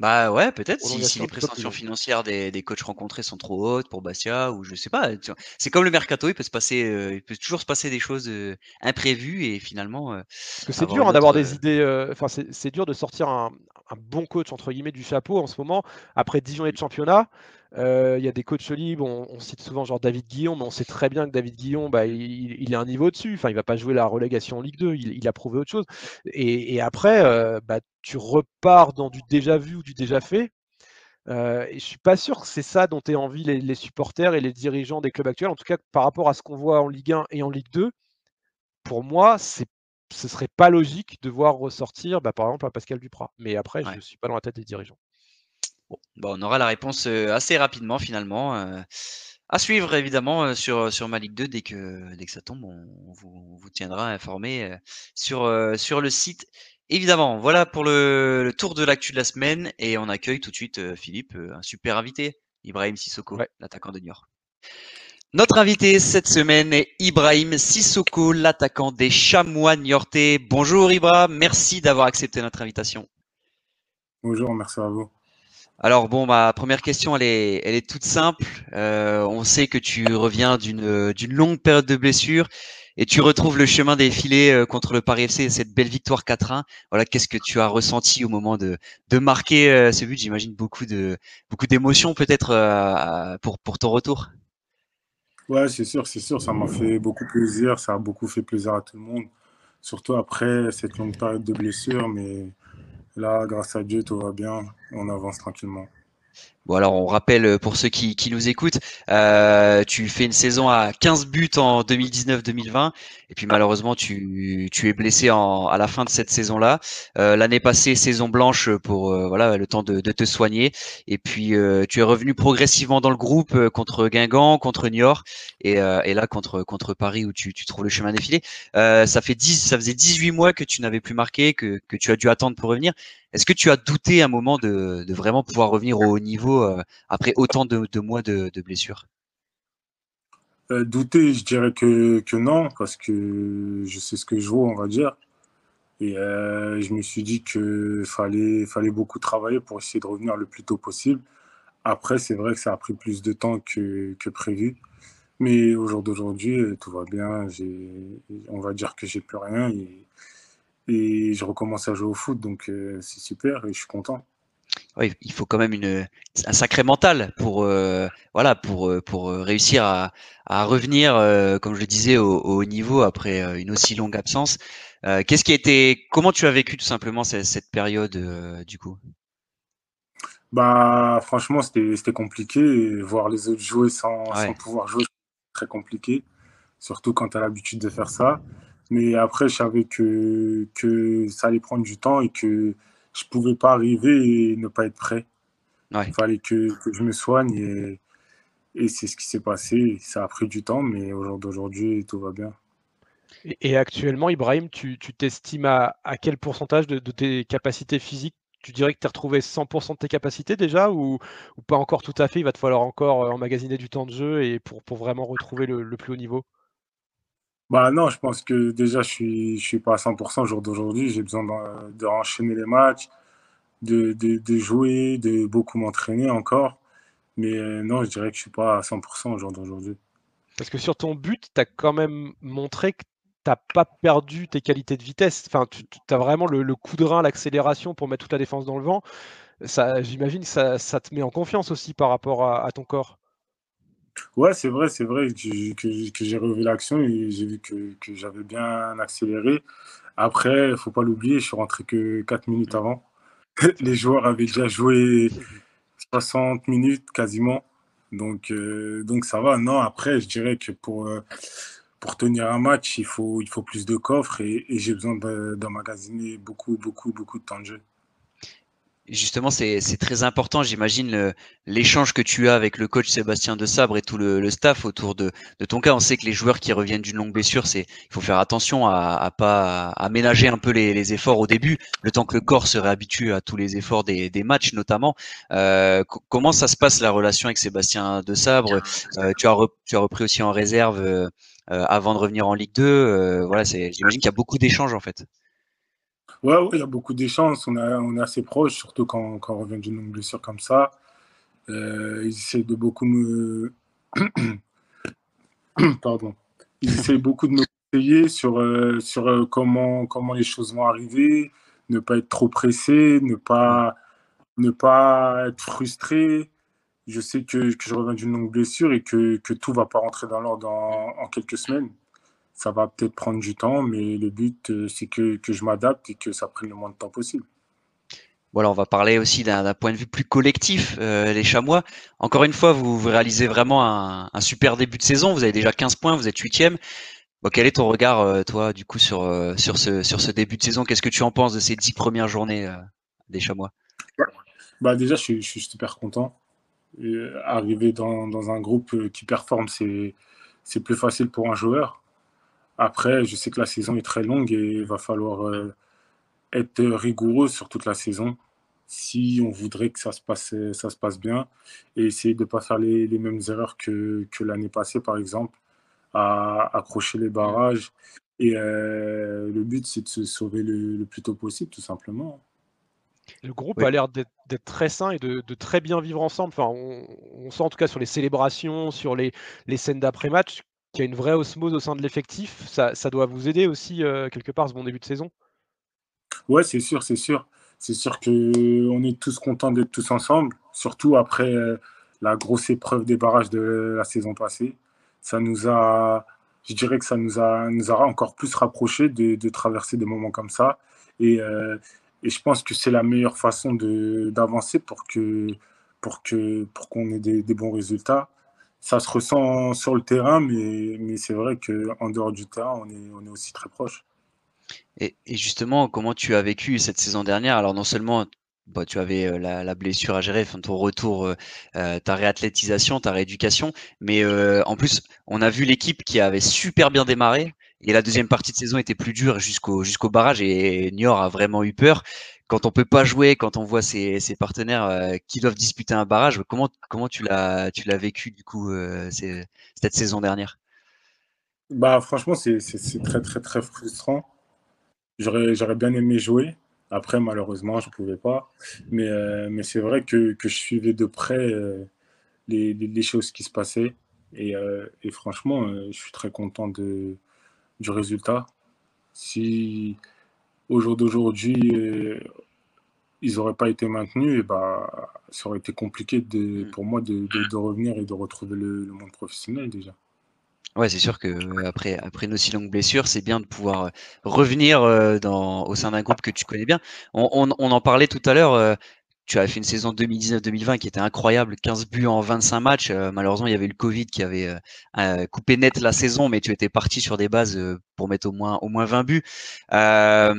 bah ouais, peut-être si, les prestations financières des, des, coachs rencontrés sont trop hautes pour Bastia ou je sais pas. C'est comme le mercato, il peut se passer, euh, il peut toujours se passer des choses euh, imprévues et finalement. Euh, c'est dur hein, d'avoir des idées. Enfin, c'est dur de sortir un, un, bon coach entre guillemets du chapeau en ce moment après 10 journées de championnat. Euh, il y a des coachs libres, on, cite souvent genre David Guillon, mais on sait très bien que David Guillon, bah, il, est un niveau dessus. Enfin, il va pas jouer la relégation en Ligue 2, il, a prouvé autre chose. Et, après, euh, bah, tu repars dans du déjà vu ou du déjà fait. Euh, et je suis pas sûr que c'est ça dont aient envie les, supporters et les dirigeants des clubs actuels. En tout cas, par rapport à ce qu'on voit en Ligue 1 et en Ligue 2, pour moi, c'est ce serait pas logique de voir ressortir, bah, par exemple, un Pascal Duprat. Mais après, je ne suis pas dans la tête des dirigeants. Bon, bah, on aura la réponse assez rapidement finalement. à suivre évidemment sur, sur ma Ligue 2 dès que, dès que ça tombe, on, vous, tiendra informé sur, sur le site. Évidemment, voilà pour le, tour de l'actu de la semaine et on accueille tout de suite Philippe, un super invité, Ibrahim Sissoko, l'attaquant de Niort. Notre invité cette semaine est Ibrahim Sissoko, l'attaquant des Chamois Niortais. Bonjour Ibrahim, merci d'avoir accepté notre invitation. Bonjour, merci à vous. Alors bon, ma première question, elle est, elle est toute simple. Euh, on sait que tu reviens d'une longue période de blessure et tu retrouves le chemin des filets euh, contre le Paris FC, cette belle victoire 4-1. Voilà, qu'est-ce que tu as ressenti au moment de de marquer euh, ce but? J'imagine beaucoup de beaucoup d'émotions peut-être pour pour ton retour. Ouais, c'est sûr, c'est sûr, ça m'a fait beaucoup plaisir, ça a beaucoup fait plaisir à tout le monde, surtout après cette longue période de blessure, mais Là, grâce à Dieu, tout va bien. On avance tranquillement. Bon alors on rappelle euh, pour ceux qui, nous écoutent, euh, tu fais une saison à 15 buts en 2019-2020 et puis malheureusement tu, es blessé à la fin de cette saison-là. Euh, L'année passée saison blanche pour voilà le temps de, te soigner et puis tu es revenu progressivement dans le groupe contre Guingamp, contre Niort et, et là contre Paris où tu, trouves le chemin défilé. ça fait 10, ça faisait 18 mois que tu n'avais plus marqué, que, que tu as dû attendre pour revenir. Est-ce que tu as douté un moment de, de vraiment pouvoir revenir au haut niveau euh, après autant de, mois de, blessures? Euh, Douter, je dirais que, non, parce que je sais ce que je vaux, on va dire. Et euh, je me suis dit qu'il fallait, fallait beaucoup travailler pour essayer de revenir le plus tôt possible. Après, c'est vrai que ça a pris plus de temps que, prévu. Mais au jour d'aujourd'hui, tout va bien. On va dire que j'ai plus rien et, je recommence à jouer au foot. Donc, c'est super et je suis content il faut quand même une, un sacré mental pour, euh, voilà, pour, euh, pour euh, réussir à, à revenir, comme je le disais, au, haut niveau après une aussi longue absence. Qu'est-ce qui a été, comment tu as vécu tout simplement cette, cette période du coup? Bah, franchement, c'était compliqué. voir les autres jouer sans, sans pouvoir jouer, très compliqué, surtout quand tu as l'habitude de faire ça. Mais après, je savais que, que ça allait prendre du temps et que je pouvais pas arriver et ne pas être prêt. Il fallait que, je me soigne et, et c'est ce qui s'est passé. Ça a pris du temps, mais au jour d'aujourd'hui, tout va bien. Et, actuellement, Ibrahim, tu t'estimes à, à, quel pourcentage de, tes capacités physiques? Tu dirais que tu as retrouvé 100% de tes capacités déjà ou, ou, pas encore tout à fait? Il va te falloir encore euh, emmagasiner du temps de jeu et pour, pour vraiment retrouver le plus haut niveau bah non, je pense que déjà, je suis, je suis pas à 100% au jour d'aujourd'hui. J'ai besoin de, de enchaîner les matchs, de, jouer, de beaucoup m'entraîner encore. Mais euh, non, je dirais que je suis pas à 100% au jour d'aujourd'hui. Parce que sur ton but, tu as quand même montré que tu n'as pas perdu tes qualités de vitesse. Enfin, tu as vraiment le, le, coup de rein, l'accélération pour mettre toute la défense dans le vent. J'imagine que ça, ça, te met en confiance aussi par rapport à ton corps. Ouais, c'est vrai, c'est vrai que, que, j'ai revu l'action et j'ai vu que, que j'avais bien accéléré. Après, il faut pas l'oublier, je suis rentré que 4 minutes avant. Les joueurs avaient déjà joué 60 minutes quasiment. Donc, euh, donc ça va. Non, après, je dirais que pour, euh, pour tenir un match, il faut, il faut plus de coffres et, et j'ai besoin d'emmagasiner beaucoup, beaucoup, beaucoup de temps de jeu justement, c'est très important, j'imagine, l'échange que tu as avec le coach Sébastien De Sabre et tout le, staff autour de, ton cas. On sait que les joueurs qui reviennent d'une longue blessure, il faut faire attention à, à pas aménager un peu les, efforts au début, le temps que le corps se réhabitue à tous les efforts des, matchs notamment. Euh, comment ça se passe la relation avec Sébastien De Sabre? Euh, tu, as tu as repris aussi en réserve euh, avant de revenir en Ligue 2. voilà, j'imagine qu'il y a beaucoup d'échanges en fait. Ouais, il y a beaucoup d'échanges. On, on est assez proches, surtout quand, quand on revient d'une longue blessure comme ça. Euh, ils essaient de beaucoup me. Pardon. Ils essaient beaucoup de me conseiller sur, euh, sur euh, comment, comment les choses vont arriver, ne pas être trop pressé, ne pas, ne pas être frustré. Je sais que, que je reviens d'une longue blessure et que, que tout ne va pas rentrer dans l'ordre en quelques semaines ça va peut-être prendre du temps, mais le but, euh, c'est que, que je m'adapte et que ça prenne le moins de temps possible. Voilà, on va parler aussi d'un point de vue plus collectif, euh, les Chamois. Encore une fois, vous, réalisez vraiment un, super début de saison. Vous avez déjà 15 points, vous êtes huitième. Bon, quel est ton regard, euh, toi, du coup, sur, sur, ce, sur ce début de saison? Qu'est-ce que tu en penses de ces dix premières journées des Chamois? Bah, Déjà, je, je, suis super content. arriver dans, dans, un groupe qui performe, c'est plus facile pour un joueur. Après, je sais que la saison est très longue et il va falloir euh, être rigoureux sur toute la saison si on voudrait que ça se passe, ça se passe bien et essayer de ne pas faire les, mêmes erreurs que, que l'année passée, par exemple, à accrocher les barrages. Et euh, le but, c'est de se sauver le, plus tôt possible, tout simplement. Le groupe a l'air d'être très sain et de, très bien vivre ensemble. Enfin, on, sent en tout cas sur les célébrations, sur les, les scènes d'après-match, qu'il y a une vraie osmose au sein de l'effectif. Ça, doit vous aider aussi euh, quelque part ce bon début de saison? Ouais, c'est sûr, c'est sûr. C'est sûr qu'on est tous contents d'être tous ensemble, surtout après euh, la grosse épreuve des barrages de la saison passée. Ça nous a, je dirais que ça nous a, nous a encore plus rapprochés de, traverser des moments comme ça. Et, euh, et je pense que c'est la meilleure façon d'avancer pour que pour que pour qu'on ait des bons résultats ça se ressent sur le terrain, mais, mais c'est vrai qu'en dehors du terrain, on est, on est aussi très proche. Et, justement, comment tu as vécu cette saison dernière? Alors non seulement bah, tu avais euh, la, blessure à gérer, ton retour, euh, euh, ta réathlétisation, ta rééducation, mais en plus, on a vu l'équipe qui avait super bien démarré, et la deuxième partie de saison était plus dure jusqu'au jusqu'au barrage, et Niort a vraiment eu peur quand on peut pas jouer, quand on voit ses, partenaires euh, qui doivent disputer un barrage, comment, comment tu l'as tu l'as vécu du coup euh, cette saison dernière? Bah franchement c'est très très très frustrant. J'aurais bien aimé jouer. Après malheureusement je pouvais pas. Mais, euh, mais c'est vrai que, que, je suivais de près les, les, choses qui se passaient. Et, franchement je suis très content du résultat. Si au jour d'aujourd'hui, euh, ils n'auraient pas été maintenus, et bah, ça aurait été compliqué de, mm. pour moi de, revenir et de retrouver le, monde professionnel déjà. Ouais, c'est sûr que euh, après, après une aussi longue blessure, c'est bien de pouvoir euh, revenir dans, au sein d'un groupe que tu connais bien. On, on en parlait tout à l'heure tu avais fait une saison 2019-2020 qui était incroyable, 15 buts en 25 matchs. Euh, malheureusement, il y avait le Covid qui avait euh, euh, coupé net la saison, mais tu étais parti sur des bases pour mettre au moins, au moins 20 buts. là,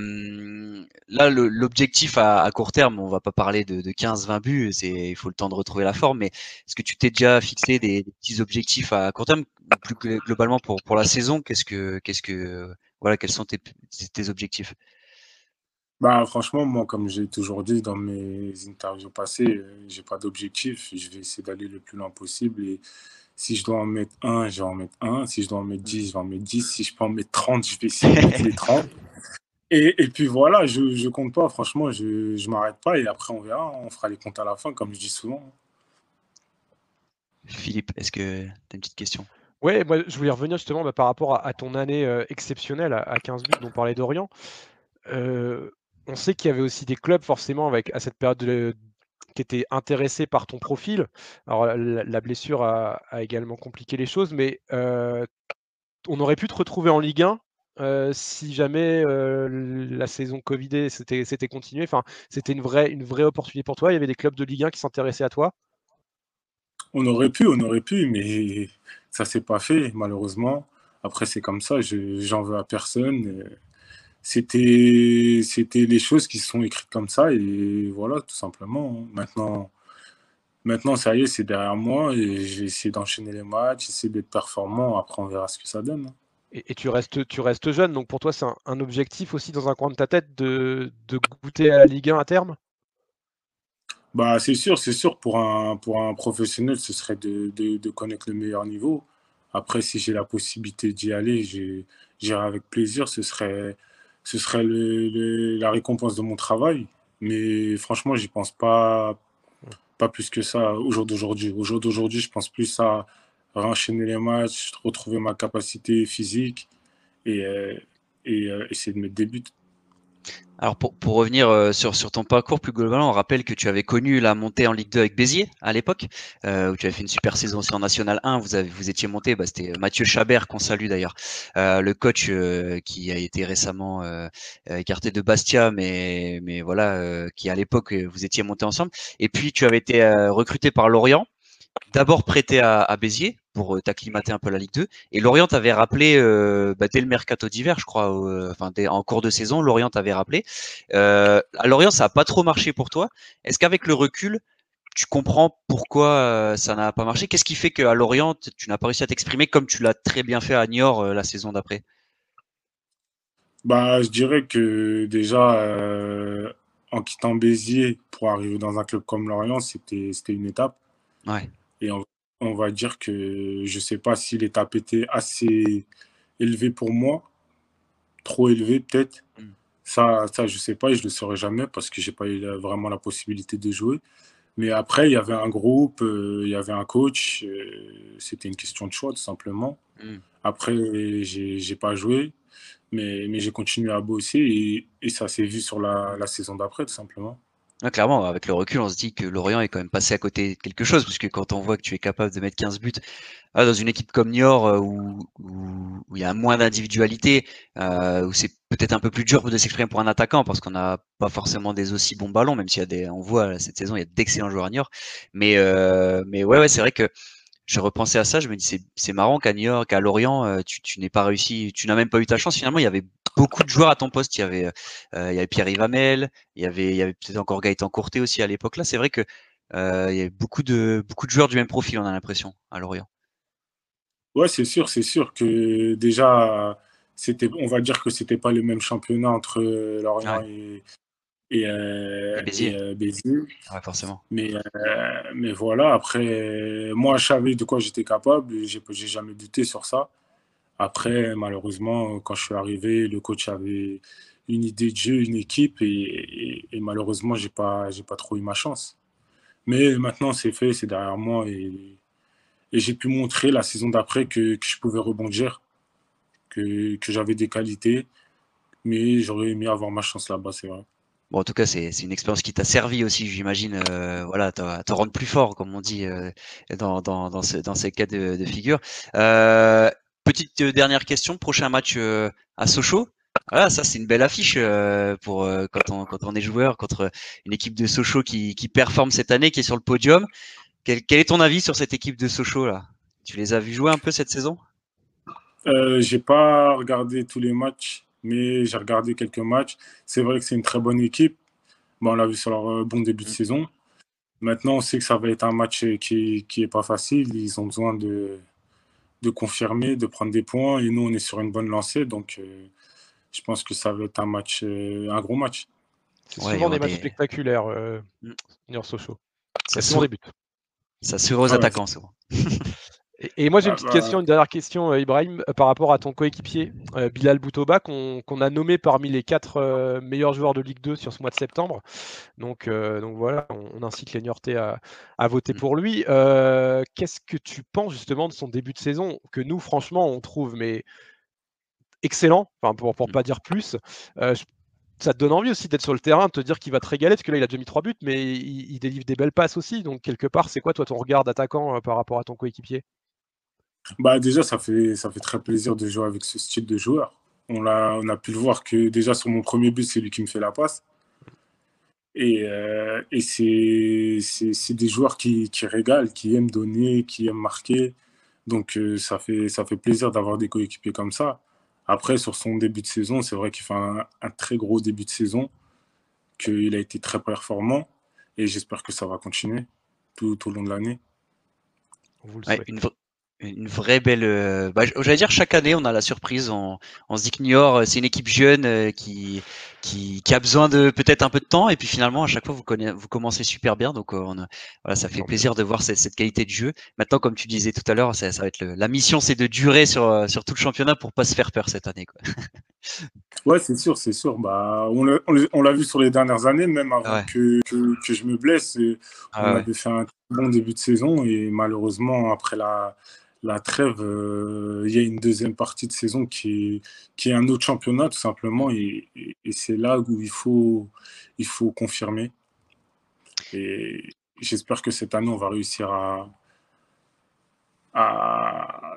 l'objectif à, court terme, on va pas parler de, 15-20 buts, il faut le temps de retrouver la forme, mais est-ce que tu t'es déjà fixé des, petits objectifs à court terme, plus globalement pour, la saison? Qu'est-ce que, voilà, quels sont tes objectifs? Bah, franchement, moi, comme j'ai toujours dit dans mes interviews passées, euh, j'ai pas d'objectif. Je vais essayer d'aller le plus loin possible. Et si je dois en mettre un, je vais en mettre un. Si je dois en mettre 10, je vais en mettre 10. Si je peux en mettre 30, je vais essayer de mettre les 30. Et, et, puis voilà, je ne compte pas. Franchement, je ne m'arrête pas. Et après, on verra. On fera les comptes à la fin, comme je dis souvent. Philippe, est-ce que tu as une petite question? Ouais, moi je voulais revenir justement bah, par rapport à, ton année euh, exceptionnelle à, 15 buts dont parlait Dorian. Euh, on sait qu'il y avait aussi des clubs forcément avec à cette période qui étaient intéressés par ton profil. Alors la, blessure a, également compliqué les choses, mais euh, on aurait pu te retrouver en Ligue 1 euh, si jamais euh, la saison Covid s'était continuée. Enfin, c'était une vraie, une vraie opportunité pour toi. Il y avait des clubs de Ligue 1 qui s'intéressaient à toi? On aurait pu, on aurait pu, mais ça s'est pas fait malheureusement. Après, c'est comme ça, j'en veux à personne. C'était les choses qui sont écrites comme ça, et voilà, tout simplement. Maintenant, maintenant ça y est, c'est derrière moi, et j'ai essayé d'enchaîner les matchs, essayer d'être performant. Après, on verra ce que ça donne. Hein. Et, tu, restes, tu restes jeune, donc pour toi, c'est un, objectif aussi dans un coin de ta tête de, de goûter à la Ligue 1 à terme? Bah, c'est sûr, c'est sûr. Pour un, pour un professionnel, ce serait de, de, connaître le meilleur niveau. Après, si j'ai la possibilité d'y aller, j'irai avec plaisir. Ce serait, ce serait la récompense de mon travail. Mais franchement, j'y pense pas, plus que ça au jour d'aujourd'hui. Au jour d'aujourd'hui, je pense plus à enchaîner les matchs, retrouver ma capacité physique et, euh, et euh, essayer de mettre des buts. Alors pour, revenir euh, sur, ton parcours plus globalement, on rappelle que tu avais connu la montée en Ligue 2 avec Béziers à l'époque, euh, où tu avais fait une super saison aussi en National 1. Vous, étiez monté, bah, c'était Mathieu Chabert qu'on salue d'ailleurs, euh, le coach euh, qui a été récemment euh, écarté de Bastia, mais, mais voilà, qui à l'époque vous étiez monté ensemble. Et puis tu avais été recruté par Lorient d'abord prêté à, Béziers pour euh, t'acclimater un peu à la Ligue 2. Et Lorient t'avait rappelé euh, bah, dès le mercato d'hiver, je crois, euh, enfin en cours de saison, Lorient t'avait rappelé. à Lorient, ça n'a pas trop marché pour toi. Est-ce qu'avec le recul, tu comprends pourquoi ça n'a pas marché? Qu'est-ce qui fait qu'à Lorient, tu n'as pas réussi à t'exprimer comme tu l'as très bien fait à Niort la saison d'après? Bah, je dirais que déjà, en quittant Béziers pour arriver dans un club comme Lorient, c'était une étape. Ouais. Et on, va dire que je ne sais pas si l'étape était assez élevée pour moi, trop élevée peut-être. Mm. Ça, ça, je ne sais pas et je ne le saurai jamais parce que je n'ai pas eu vraiment la possibilité de jouer. Mais après, il y avait un groupe, euh, il y avait un coach. Euh, c'était une question de choix, tout simplement. Mm. Après, je n'ai pas joué, mais, mais j'ai continué à bosser et, et ça s'est vu sur la, la saison d'après, tout simplement clairement, avec le recul, on se dit que Lorient est quand même passé à côté de quelque chose, puisque quand on voit que tu es capable de mettre 15 buts ah, dans une équipe comme Niort, euh, où, où, il y a moins d'individualité, euh, où c'est peut-être un peu plus dur de s'exprimer pour un attaquant, parce qu'on n'a pas forcément des aussi bons ballons, même s'il y a des, on voit cette saison, il y a d'excellents joueurs à Niort. Mais, euh, mais ouais, ouais, c'est vrai que je repensais à ça, je me dis c'est marrant qu'à New York, à Lorient, euh, tu, tu n'es pas réussi, tu n'as même pas eu ta chance. Finalement, il y avait beaucoup de joueurs à ton poste. Il y avait, euh, il y avait Pierre Ivamel, il y avait, il y avait peut-être encore Gaëtan Courté aussi à l'époque. Là, c'est vrai que euh, il y avait beaucoup de, beaucoup de joueurs du même profil, on a l'impression, à Lorient. Ouais, c'est sûr, c'est sûr que déjà, c'était, on va dire que c'était pas le même championnat entre Lorient et, et, euh, Béziers. Euh, ouais, forcément. Mais, euh, mais voilà, après, moi, je savais de quoi j'étais capable, j'ai, j'ai jamais douté sur ça. Après, malheureusement, quand je suis arrivé, le coach avait une idée de jeu, une équipe, et, et, malheureusement, j'ai pas, j'ai pas trop eu ma chance. Mais maintenant, c'est fait, c'est derrière moi, et, et j'ai pu montrer la saison d'après que, que, je pouvais rebondir, que, que j'avais des qualités, mais j'aurais aimé avoir ma chance là-bas, c'est vrai. Bon, en tout cas, c'est une expérience qui t'a servi aussi, j'imagine, euh, voilà, te rendre plus fort, comme on dit euh, dans, dans, dans, ce, dans, ces cas de, de figure. Euh, petite euh, dernière question, prochain match euh, à Sochaux. Voilà, ça c'est une belle affiche pour quand, on, quand on est joueur contre une équipe de Sochaux qui, qui performe cette année, qui est sur le podium. Quel, quel est ton avis sur cette équipe de Sochaux là? Tu les as vus jouer un peu cette saison? Euh, J'ai pas regardé tous les matchs mais j'ai regardé quelques matchs. C'est vrai que c'est une très bonne équipe. Bon, on l'a vu sur leur euh, bon début de mm. saison. Maintenant, on sait que ça va être un match qui n'est pas facile. Ils ont besoin de, de confirmer, de prendre des points. Et nous, on est sur une bonne lancée. Donc, euh, je pense que ça va être un match, euh, un gros match. C'est souvent des matchs spectaculaires, euh, mm. Sochaux. C'est souvent des buts. Ça se aux ah attaquants, souvent. Et, moi, j'ai une ah petite bah. question, une dernière question, euh, Ibrahim, euh, par rapport à ton coéquipier, euh, Bilal Boutoba, qu'on a nommé parmi les quatre meilleurs joueurs de Ligue 2 sur ce mois de septembre. Donc, donc voilà, on, incite les Niortais à, à, voter pour lui. Qu'est-ce que tu penses justement de son début de saison, que nous, franchement, on trouve mais excellent, enfin, pour ne mm. pas dire plus ça te donne envie aussi d'être sur le terrain, de te dire qu'il va te régaler, parce que là, il a déjà mis trois buts, mais il, il délivre des belles passes aussi. Donc, quelque part, c'est quoi, toi, ton regard d'attaquant par rapport à ton coéquipier? Bah déjà, ça fait, ça fait très plaisir de jouer avec ce style de joueur. On a, on a pu le voir que déjà sur mon premier but, c'est lui qui me fait la passe. Et, euh, et c'est des joueurs qui, qui régalent, qui aiment donner, qui aiment marquer. Donc ça, fait, ça fait plaisir d'avoir des coéquipiers comme ça. Après, sur son début de saison, c'est vrai qu'il fait un, très gros début de saison, qu'il a été très performant et j'espère que ça va continuer tout, au long de l'année. Une vraie belle. Euh, bah, j'allais dire chaque année on a la surprise. On, on se dit que Niort euh, c'est une équipe jeune euh, qui, qui, qui a besoin de peut-être un peu de temps et puis finalement à chaque fois vous, connaissez, vous commencez super bien donc on voilà ça fait plaisir de voir cette, cette, qualité de jeu. Maintenant comme tu disais tout à l'heure ça, ça, va être le, la mission c'est de durer sur, sur tout le championnat pour pas se faire peur cette année quoi. ouais c'est sûr c'est sûr bah on l'a vu sur les dernières années même avant que, que, que, je me blesse ah on avait fait un bon début de saison et malheureusement après la la trêve, euh, il y a une deuxième partie de saison qui est, un autre championnat, tout simplement. Et, c'est là où il faut, confirmer. Et j'espère que cette année, on va réussir à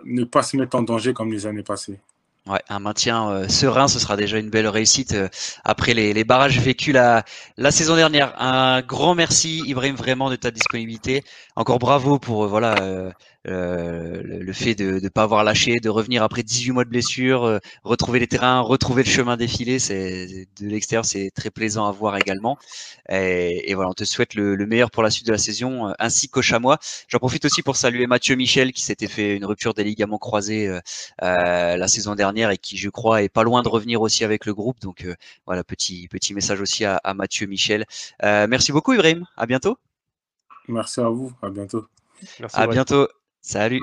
ne pas se mettre en danger comme les années passées. Ouais, un maintien euh, serein, ce sera déjà une belle réussite euh, après les, les, barrages vécus la, la saison dernière. Un grand merci, Ibrahim, vraiment de ta disponibilité. Encore bravo pour voilà euh, le fait de ne pas avoir lâché, de revenir après 18 mois de blessure, euh, retrouver les terrains, retrouver le chemin défilé, c'est de l'extérieur, c'est très plaisant à voir également. Et, et voilà, on te souhaite le, le, meilleur pour la suite de la saison, euh, ainsi qu'au chamois. J'en profite aussi pour saluer Mathieu Michel qui s'était fait une rupture des ligaments croisés euh, la saison dernière et qui, je crois, est pas loin de revenir aussi avec le groupe. Donc voilà, petit petit message aussi à, à Mathieu Michel. merci beaucoup Ibrahim, à bientôt. Merci à vous, à bientôt. Merci, à bientôt. Salut.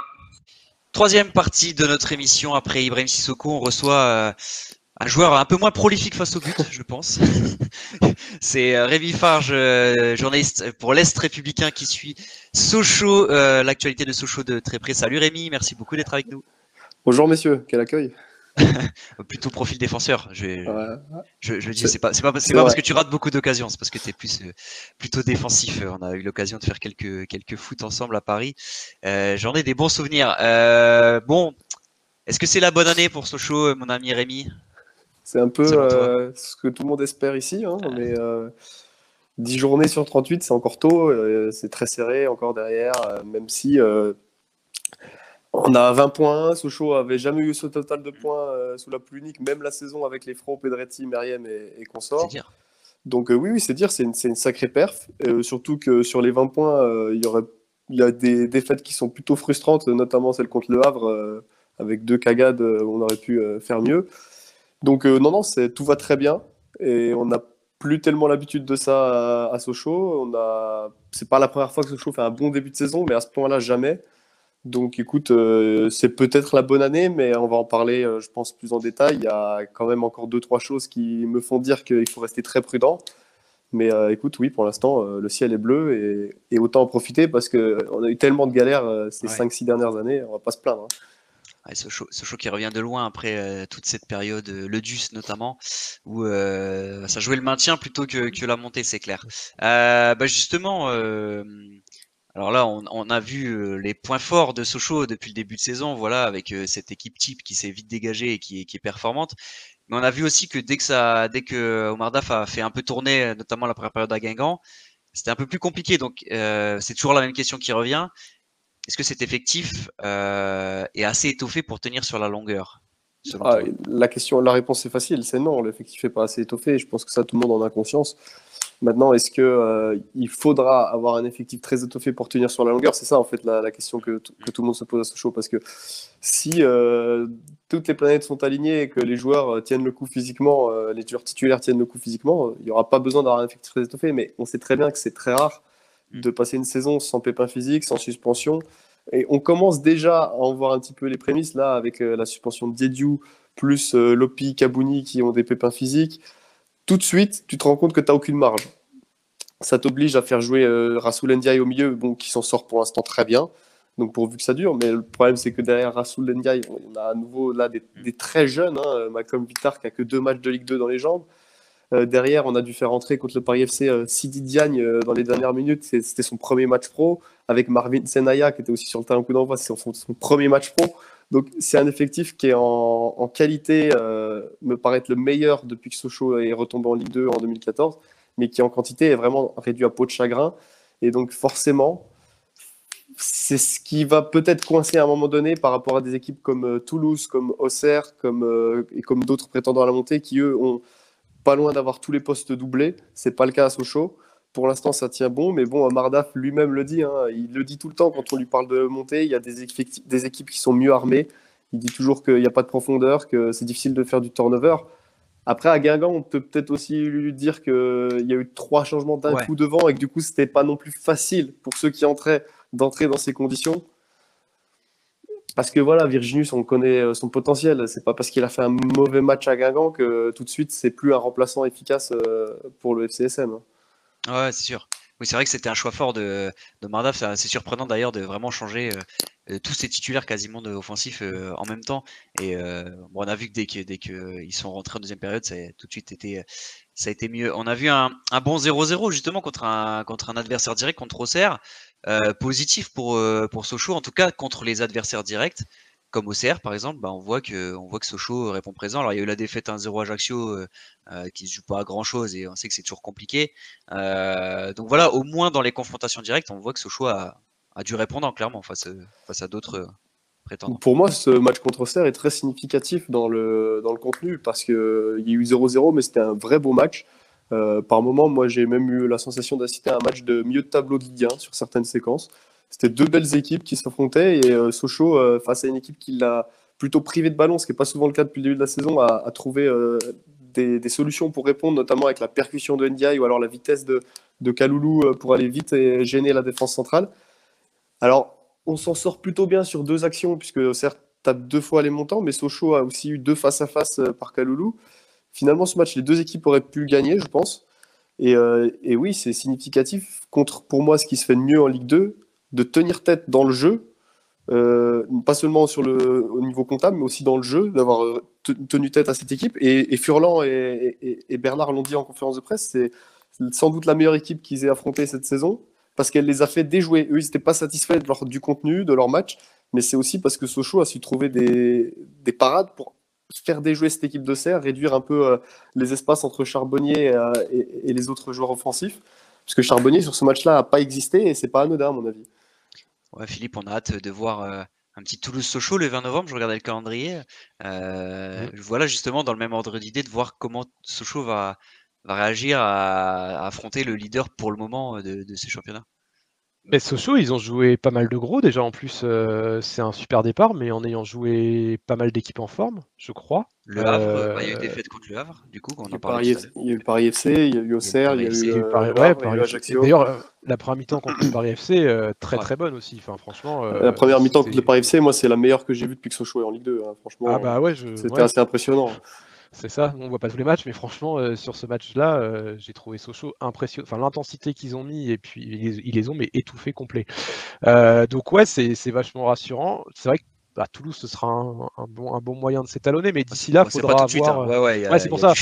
Troisième partie de notre émission après Ibrahim Sissoko, on reçoit euh, un joueur un peu moins prolifique face au but, je pense. C'est euh, Rémi Farge, euh, journaliste pour l'Est républicain qui suit Sochaux, l'actualité de Sochaux de très près. Salut Rémi, merci beaucoup d'être avec nous. Bonjour messieurs, quel accueil. plutôt profil défenseur. Je, je, je dis, c'est pas, c'est pas, c'est pas parce que tu rates beaucoup d'occasions, c'est parce que tu es plus, euh, plutôt défensif. On a eu l'occasion de faire quelques, quelques foot ensemble à Paris. Euh, j'en ai des bons souvenirs. Euh, bon, est-ce que c'est la bonne année pour Sochaux, mon ami Rémi? C'est un peu ce que tout le monde espère ici, hein, mais 10 journées sur 38, c'est encore tôt, c'est très serré encore derrière, même si on a 20 points. Sochaux avait jamais eu ce total de points euh, sous la plus unique, même la saison avec les Francs, Pedretti, Meriem et, et consorts. Donc euh, oui, oui, c'est dire, c'est une, sacrée perf. Euh, surtout que sur les 20 points, il y aurait il y a des défaites qui sont plutôt frustrantes, notamment celle contre le Havre, avec deux cagades où on aurait pu faire mieux. Donc non, non, tout va très bien. Et on n'a plus tellement l'habitude de ça à, à Sochaux. On a, c'est pas la première fois que Sochaux fait un bon début de saison, mais à ce point-là, jamais. Donc écoute, euh, c'est peut-être la bonne année, mais on va en parler, euh, je pense, plus en détail. Il y a quand même encore deux, trois choses qui me font dire qu'il faut rester très prudent. Mais euh, écoute, oui, pour l'instant, le ciel est bleu et, autant en profiter parce qu'on a eu tellement de galères ces cinq, 5-6 dernières années, on va pas se plaindre. Hein. ce, show, ce, show, qui revient de loin après toute cette période, le DUS notamment, où ça jouait le maintien plutôt que, que la montée, c'est clair. Bah justement, alors là, on, a vu euh, les points forts de Sochaux depuis le début de saison, voilà, avec euh, cette équipe type qui s'est vite dégagée et qui, est performante. Mais on a vu aussi que dès que ça, dès que Omar Daf a fait un peu tourner, notamment la première période à Guingamp, c'était un peu plus compliqué. Donc euh, c'est toujours la même question qui revient. Est-ce que cet effectif est assez étoffé pour tenir sur la longueur ah, La question, la réponse est facile, c'est non. L'effectif n'est pas assez étoffé. Je pense que ça, tout le monde en a conscience. Maintenant, est-ce qu'il euh, faudra avoir un effectif très étoffé pour tenir sur la longueur? C'est ça, en fait, la, question que, que, tout le monde se pose à ce show. Parce que si euh, toutes les planètes sont alignées et que les joueurs euh, tiennent le coup physiquement, les joueurs titulaires tiennent le coup physiquement, il n'y aura pas besoin d'avoir un effectif très étoffé. Mais on sait très bien que c'est très rare mm. de passer une saison sans pépin physique, sans suspension. Et on commence déjà à en voir un petit peu les prémices, là, avec la suspension de Diediou, plus Lopi, Kabouni qui ont des pépins physiques tout de suite, tu te rends compte que tu n'as aucune marge. Ça t'oblige à faire jouer euh, Rasoul Ndiaye au milieu, bon, qui s'en sort pour l'instant très bien, donc pourvu que ça dure. Mais le problème, c'est que derrière Rasoul Ndiaye, on a à nouveau là des, très jeunes, hein, Malcolm qui a que deux matchs de Ligue 2 dans les jambes. Euh, derrière, on a dû faire entrer contre le Paris FC euh, Sidi Diagne euh, dans les dernières minutes. C'était son premier match pro, avec Marvin Senaya qui était aussi sur le terrain coup d'envoi. C'est son, premier match pro. Donc c'est un effectif qui est en, qualité, euh, me paraît être le meilleur depuis que Sochaux est retombé en Ligue 2 en 2014, mais qui en quantité est vraiment réduit à peau de chagrin. Et donc forcément, c'est ce qui va peut-être coincer à un moment donné par rapport à des équipes comme euh, Toulouse, comme Auxerre, comme, euh, et comme d'autres prétendants à la montée qui, eux, ont pas loin d'avoir tous les postes doublés. C'est pas le cas à Sochaux. Pour l'instant, ça tient bon, mais bon, Mardaf lui-même le dit. Hein. il le dit tout le temps quand on lui parle de montée. Il y a des, des équipes qui sont mieux armées. Il dit toujours qu'il n'y a pas de profondeur, que c'est difficile de faire du turnover. Après, à Guingamp, on peut peut-être aussi lui dire qu'il y a eu trois changements d'un coup devant et que du coup, c'était pas non plus facile pour ceux qui entraient d'entrer dans ces conditions. Parce que voilà, Virginius, on connaît euh, son potentiel. C'est pas parce qu'il a fait un mauvais match à Guingamp que tout de suite, c'est plus un remplaçant efficace euh, pour le FCSM. Ouais, c'est sûr. Oui, c'est vrai que c'était un choix fort de, de Mardaf. C'est surprenant d'ailleurs de vraiment changer euh, tous ces titulaires quasiment de offensifs en même temps. Et bon, on a vu que dès que sont rentrés en deuxième période, ça a tout de suite été, ça a été mieux. On a vu un, bon 0-0 justement contre un, adversaire direct, contre Auxerre. Euh, positif pour, euh, pour Sochaux, en tout cas contre les adversaires directs, comme OCR par exemple, bah, on, voit que, on Sochaux répond présent. Alors il y a eu la défaite 1-0 Ajaccio euh, qui ne joue pas à grand chose et on sait que c'est toujours compliqué. donc voilà, au moins dans les confrontations directes, on voit que Sochaux a, dû répondre clairement face, à d'autres. prétendants. Pour moi, ce match contre Auxerre est très significatif dans le, contenu parce qu'il y a eu 0-0, mais c'était un vrai beau match. Euh, par moment, moi, j'ai même eu la sensation d'assister à un match de milieu de tableau de Ligue 1 sur certaines séquences. C'était deux belles équipes qui s'affrontaient et euh, Sochaux, euh, face à une équipe qui l'a plutôt privé de ballon, ce qui n'est pas souvent le cas depuis le début de la saison, a, trouvé des, solutions pour répondre, notamment avec la percussion de Ndiaye ou alors la vitesse de, de Kaloulou pour aller vite et gêner la défense centrale. Alors, on s'en sort plutôt bien sur deux actions, puisque certes, tape deux fois les montants, mais Sochaux a aussi eu deux face à face par Kaloulou. Finalement, ce match, les deux équipes auraient pu gagner, je pense. Et, euh, oui, c'est significatif contre, pour moi, ce qui se fait de mieux en Ligue 2, de tenir tête dans le jeu, euh, pas seulement sur le, au niveau comptable, mais aussi dans le jeu, d'avoir euh, tenu tête à cette équipe. Et, Furlan et, Bernard l'ont dit en conférence de presse, c'est sans doute la meilleure équipe qu'ils aient affrontée cette saison, parce qu'elle les a fait déjouer. Eux, ils n'étaient pas satisfaits de leur, du contenu, de leur match, mais c'est aussi parce que Sochaux a su trouver des, des parades pour faire déjouer cette équipe de serre, réduire un peu euh, les espaces entre Charbonnier et, les autres joueurs offensifs. Parce que Charbonnier, sur ce match-là, n'a pas existé et c'est pas anodin, à mon avis. Ouais, Philippe, on a hâte de voir euh, un petit Toulouse-Sochaux le 20 novembre. Je regardais le calendrier. Mm. Voilà, justement, dans le même ordre d'idée, de voir comment Sochaux va, va réagir à, affronter le leader pour le moment de, de ces championnats. Mais Sochaux, ils ont joué pas mal de gros déjà. En plus, euh, c'est un super départ, mais en ayant joué pas mal d'équipes en forme, je crois. Le Havre, euh, bah, il y a eu des défaite contre le Havre, du coup. On il, y Paris, il y a eu Paris FC, il y a eu Auxerre, il y a eu, Paris, ouais, Paris D'ailleurs, euh, la première mi-temps contre le Paris FC, très très bonne aussi. Enfin, franchement, la première mi-temps contre le Paris FC, moi, c'est la meilleure que j'ai vue depuis que Sochaux est en Ligue 2. Hein. Franchement, ah bah ouais, c'était assez impressionnant. C'est ça, on voit pas tous les matchs, mais franchement, euh, sur ce match-là, euh, j'ai trouvé Sochaux impressionnant. Enfin, l'intensité qu'ils ont mis, et puis ils, les ont mais étouffés complet. Euh, donc ouais, c'est vachement rassurant. C'est vrai que bah, Toulouse, ce sera un, bon, un bon moyen de s'étalonner, mais d'ici là, il faudra avoir. c'est pour ça.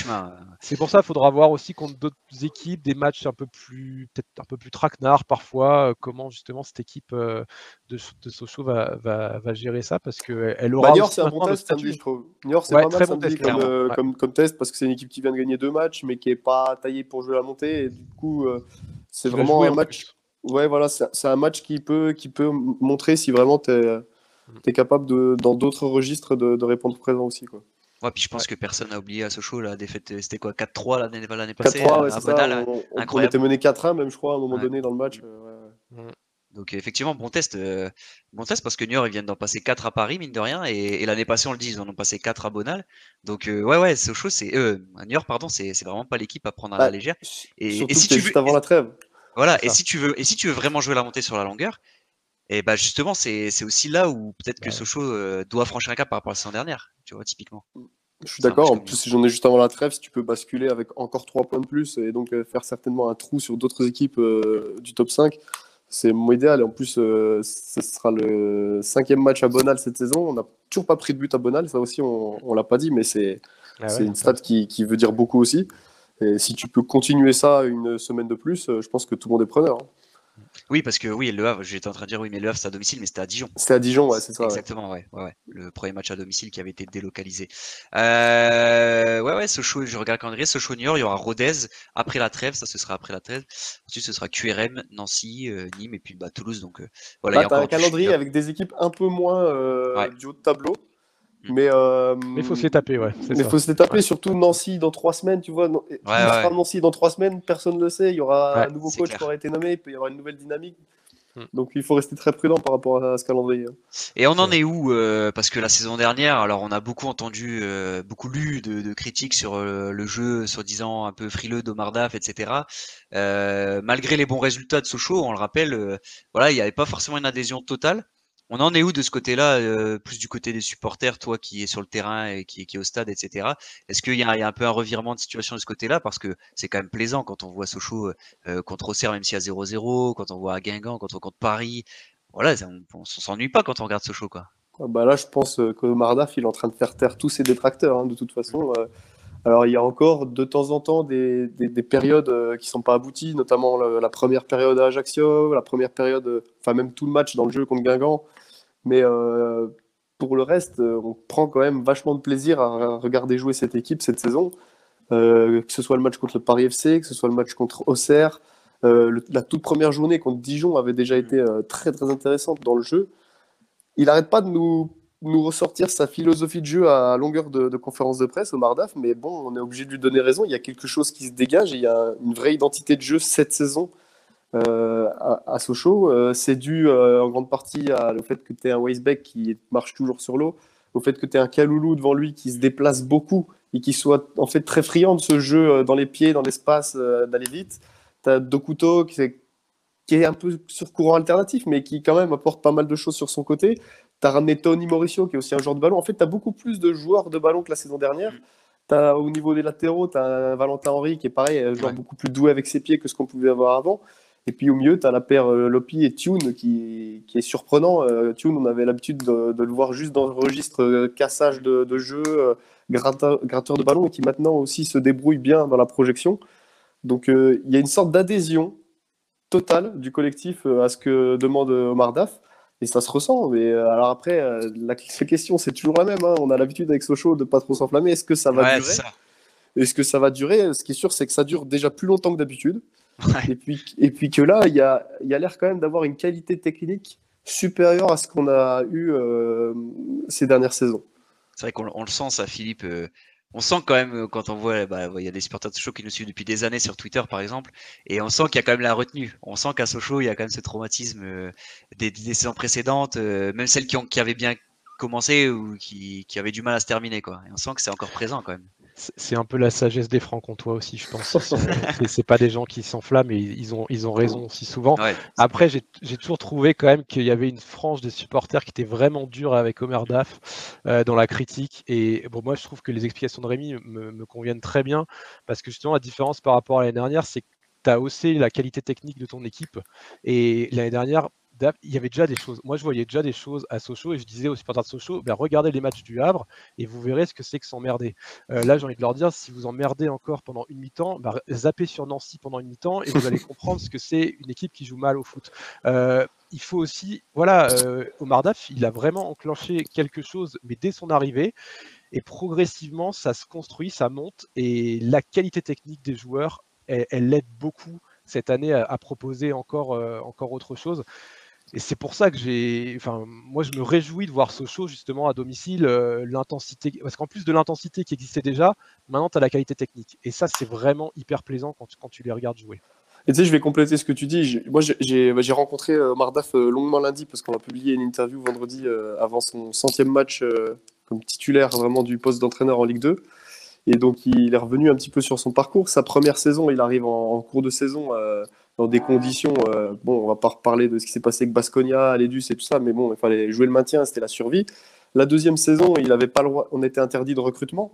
C'est pour ça, il faudra voir aussi contre d'autres équipes des matchs un peu plus, peut-être un peu plus traquenards parfois. Euh, comment justement cette équipe euh, de, de Sochaux va, va, va, gérer ça parce que elle aura. Bah, c'est un bon test, je trouve. Niort, c'est pas mal bon test, comme, euh, comme, comme, test parce que c'est une équipe qui vient de gagner deux matchs, mais qui est pas taillée pour jouer la montée. Et du coup, c'est vraiment un match. Ouais, voilà, c'est un match qui peut, qui peut montrer si vraiment tu es. Tu es capable, de, dans d'autres registres, de, de, répondre présent aussi. Quoi. Ouais, puis je pense que personne n'a oublié à Sochaux la défaite, c'était quoi 4-3 l'année, l'année passée 4-3, ouais, à Bonal, on, on, était mené 4-1 même, je crois, à un moment donné dans le match. Euh, mm. Donc effectivement, bon test, euh, bon test parce que Niort ils viennent d'en passer 4 à Paris, mine de rien, et, et l'année passée on le dit, ils en ont passé 4 à Bonal. Donc euh, ouais ouais, Sochaux c'est euh, Niort pardon, c'est, c'est vraiment pas l'équipe à prendre à la bah, légère. Et, et si tu veux, juste avant la trêve. Voilà, et si tu veux et si tu veux vraiment jouer la montée sur la longueur, et bah justement, c'est aussi là où peut-être que Sochaux euh, doit franchir un cap par rapport à la saison dernière, tu vois, typiquement. Je suis d'accord. En plus, si j'en ai juste avant la trêve, si tu peux basculer avec encore 3 points de plus et donc euh, faire certainement un trou sur d'autres équipes euh, du top 5, c'est mon idéal. Et en plus, ce sera le cinquième match à Bonal cette saison. On n'a toujours pas pris de but à Bonal, ça aussi, on ne l'a pas dit, mais c'est ah une stat qui, qui, veut dire beaucoup aussi. Et si tu peux continuer ça une semaine de plus, je pense que tout le monde est preneur. Hein. Oui, parce que oui, le Havre, j'étais en train de dire oui, mais le Havre c'est à domicile, mais c'était à Dijon. C'était à Dijon, ouais, c'est ça. Exactement, ouais. Ouais, ouais. Le premier match à domicile qui avait été délocalisé. Euh, ouais, ouais, Sochaux, je regarde le calendrier. Sochaux Niort, il y aura Rodez après la trêve, ça ce sera après la trêve. Ensuite, ce sera QRM, Nancy, euh, Nîmes et puis bah, Toulouse. Donc euh, voilà. Bah, il y a encore un calendrier avec des équipes un peu moins euh, Ouais. du haut de tableau. Mm. Mais euh, Mais il faut se les taper, ouais. Mais faut se les taper, Ouais. surtout Nancy dans trois semaines, tu vois. ouais. sera Nancy dans trois semaines, personne ne le sait. Il y aura Ouais, un nouveau coach clair. qui aura été nommé, il peut y avoir une nouvelle dynamique. Hmm. Donc il faut rester très prudent par rapport à ce calendrier. Et on en est où euh, Parce que la saison dernière, alors on a beaucoup entendu, euh, beaucoup lu de, de critiques sur euh, le jeu, soi-disant un peu frileux d'Omar Daf, etc. Euh, malgré les bons résultats de Sochaux, on le rappelle, voilà, il n'y avait pas forcément une adhésion totale. On en est où de ce côté-là, euh, plus du côté des supporters, toi qui es sur le terrain et qui, est au stade, etc. Est-ce qu'il y, a un peu un revirement de situation de ce côté-là? Parce que c'est quand même plaisant quand on voit Sochaux euh, contre Auxerre, même s'il y a 0-0, quand on voit Guingamp, quand on contre Paris. Voilà, ça- on, on s'ennuie pas quand on regarde Sochaux, quoi. Ah bah là, je pense euh, que Mardaf, il est en train de faire taire tous ses détracteurs, hein, de toute façon. Euh, alors, il y a encore de temps en temps des, des- des périodes euh, qui sont pas abouties, notamment la première période à Ajaccio, la première période, euh, enfin même tout le match dans le jeu contre Guingamp. Mais euh, pour le reste, on prend quand même vachement de plaisir à regarder jouer cette équipe cette saison. Que ce soit le match contre le Paris FC, que ce soit le match contre Auxerre. La toute première journée contre Dijon avait déjà été très très intéressante dans le jeu. Il n'arrête pas de nous, nous ressortir sa philosophie de jeu à longueur de, de conférence de presse au Mardaf, mais bon, on est obligé de lui donner raison. Il y a quelque chose qui se dégage il y a une vraie identité de jeu cette saison euh, à, Sochaux. Euh, c'est dû euh, en grande partie au fait que tu es un Weisbeck qui marche toujours sur l'eau, au fait que tu es un Kaloulou devant lui qui se déplace beaucoup et qui soit en fait très friand de ce jeu dans les pieds, dans l'espace, d'aller vite. Tu as Dokuto qui est un peu sur courant alternatif, mais qui quand même apporte pas mal de choses sur son côté. Tu as ramené Tony Mauricio, qui est aussi un joueur de ballon. En fait, tu as beaucoup plus de joueurs de ballon que la saison dernière. T'as, au niveau des latéraux, tu as un Valentin Henry qui est pareil, un joueur Ouais. beaucoup plus doué avec ses pieds que ce qu'on pouvait avoir avant. Et puis au milieu, tu as la paire euh, Lopi et Tune qui, qui est surprenant. Euh, Tune, on avait l'habitude de, de le voir juste dans le registre euh, cassage de, de jeu, euh, gratteur, gratteur de ballon, et qui maintenant aussi se débrouille bien dans la projection. Donc il y a une sorte d'adhésion totale du collectif à ce que demande Omar Daf. Et ça se ressent. Mais euh, alors après, euh, la, la question, c'est toujours la même. hein. On a l'habitude avec Sochaux de pas trop s'enflammer. Est-ce que ça va Ouais, durer. Est-ce que ça va durer? Ce qui est sûr, c'est que ça dure déjà plus longtemps que d'habitude. Ouais. Et, puis, et puis que là, il y a, il y a l'air quand même d'avoir une qualité technique supérieure à ce qu'on a eu euh, ces dernières saisons. C'est vrai qu'on on le sent, ça, Philippe. On sent quand même, euh, quand on voit, bah, il y a des supporters de Sochaux qui nous suivent depuis des années sur Twitter, par exemple, et on sent qu'il y a quand même la retenue. On sent qu'à Sochaux, il y a quand même ce traumatisme euh, des, saisons précédentes, euh, même celles qui, avaient bien commencé ou qui, qui avaient du mal à se terminer, quoi. Et on sent que c'est encore présent, quand même. C'est un peu la sagesse des francs-comtois aussi, je pense. Sont- C'est c'est pas des gens qui s'enflamment et ils ont, ils ont raison aussi souvent. Ouais, Après, j'ai j'ai toujours trouvé quand même qu'il y avait une frange des supporters qui était vraiment dure avec Omer Daf euh, dans la critique. Et bon, moi, je trouve que les explications de Rémi me, me conviennent très bien parce que justement, la différence par rapport à l'année dernière, c'est que tu as haussé la qualité technique de ton équipe. Et l'année dernière, il y avait déjà des choses. Moi, je voyais déjà des choses à Sochaux et je disais aux supporters de Sochaux, ben, regardez les matchs du Havre et vous verrez ce que c'est que s'emmerder. Euh, là, j'ai envie de leur dire, si vous emmerdez encore pendant une mi-temps, bah, zappez sur Nancy pendant une mi-temps et vous allez comprendre ce que c'est une équipe qui joue mal au foot. Euh, il faut aussi, voilà, euh, Omar Daf, il a vraiment enclenché quelque chose, mais dès son arrivée, et progressivement, ça se construit, ça monte, et la qualité technique des joueurs, elle, elle l'aide beaucoup cette année à, à proposer encore, euh, encore autre chose. Et c'est pour ça que j'ai, enfin, moi je me réjouis de voir Sochaux justement à domicile, euh, l'intensité, parce qu'en plus de l'intensité qui existait déjà, maintenant tu as la qualité technique. Et ça, c'est vraiment hyper plaisant quand, tu- quand tu les regardes jouer. Et tu sais, je vais compléter ce que tu dis. Moi, j'ai- bah, rencontré euh, Mardaf euh, longuement lundi parce qu'on a publié une interview vendredi avant son centième match comme titulaire vraiment du poste d'entraîneur en Ligue 2. Et donc, il est revenu un petit peu sur son parcours. Sa première saison, il arrive en, cours de saison dans des conditions. euh, bon, on va pas reparler de ce qui s'est passé avec Basconia, Alédus et tout ça, mais bon, il fallait jouer le maintien, c'était la survie. La deuxième saison, il avait pas le droit, on était interdit de recrutement.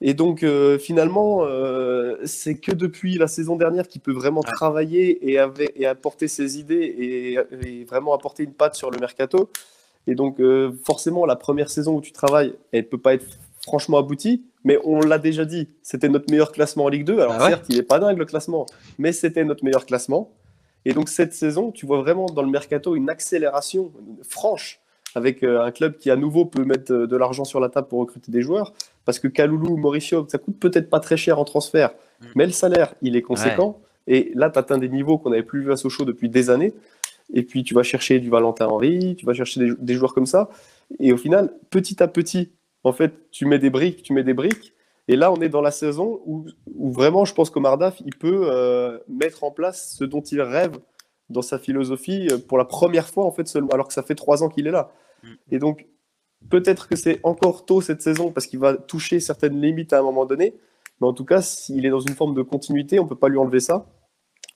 Et donc, euh, finalement, euh, c'est que depuis la saison dernière qu'il peut vraiment travailler et, apporter ses idées et, et vraiment apporter une patte sur le mercato. Et donc, euh, forcément, la première saison où tu travailles, elle peut pas être franchement aboutie, mais on l'a déjà dit, c'était notre meilleur classement en Ligue 2. Alors, Ah ouais certes, il est pas dingue le classement, mais c'était notre meilleur classement. Et donc cette saison, tu vois vraiment dans le mercato une accélération franche avec euh, un club qui à nouveau peut mettre euh, de l'argent sur la table pour recruter des joueurs. Parce que Kaloulou ou Mauricio, ça coûte peut-être pas très cher en transfert, Mm. mais le salaire, il est conséquent. Et là, tu atteins des niveaux qu'on n'avait plus vu à Sochaux depuis des années. Et puis, tu vas chercher du Valentin Henry, tu vas chercher des, des joueurs comme ça. Et au final, petit à petit, en fait, tu mets des briques, tu mets des briques. Et là, on est dans la saison où, où vraiment, je pense qu'Omar Daf, il peut euh, mettre en place ce dont il rêve dans sa philosophie euh, pour la première fois, en fait, seulement, alors que ça fait trois ans qu'il est là. Mm. Et donc, peut-être que c'est encore tôt cette saison parce qu'il va toucher certaines limites à un moment donné. Mais en tout cas, s'il est dans une forme de continuité, on ne peut pas lui enlever ça.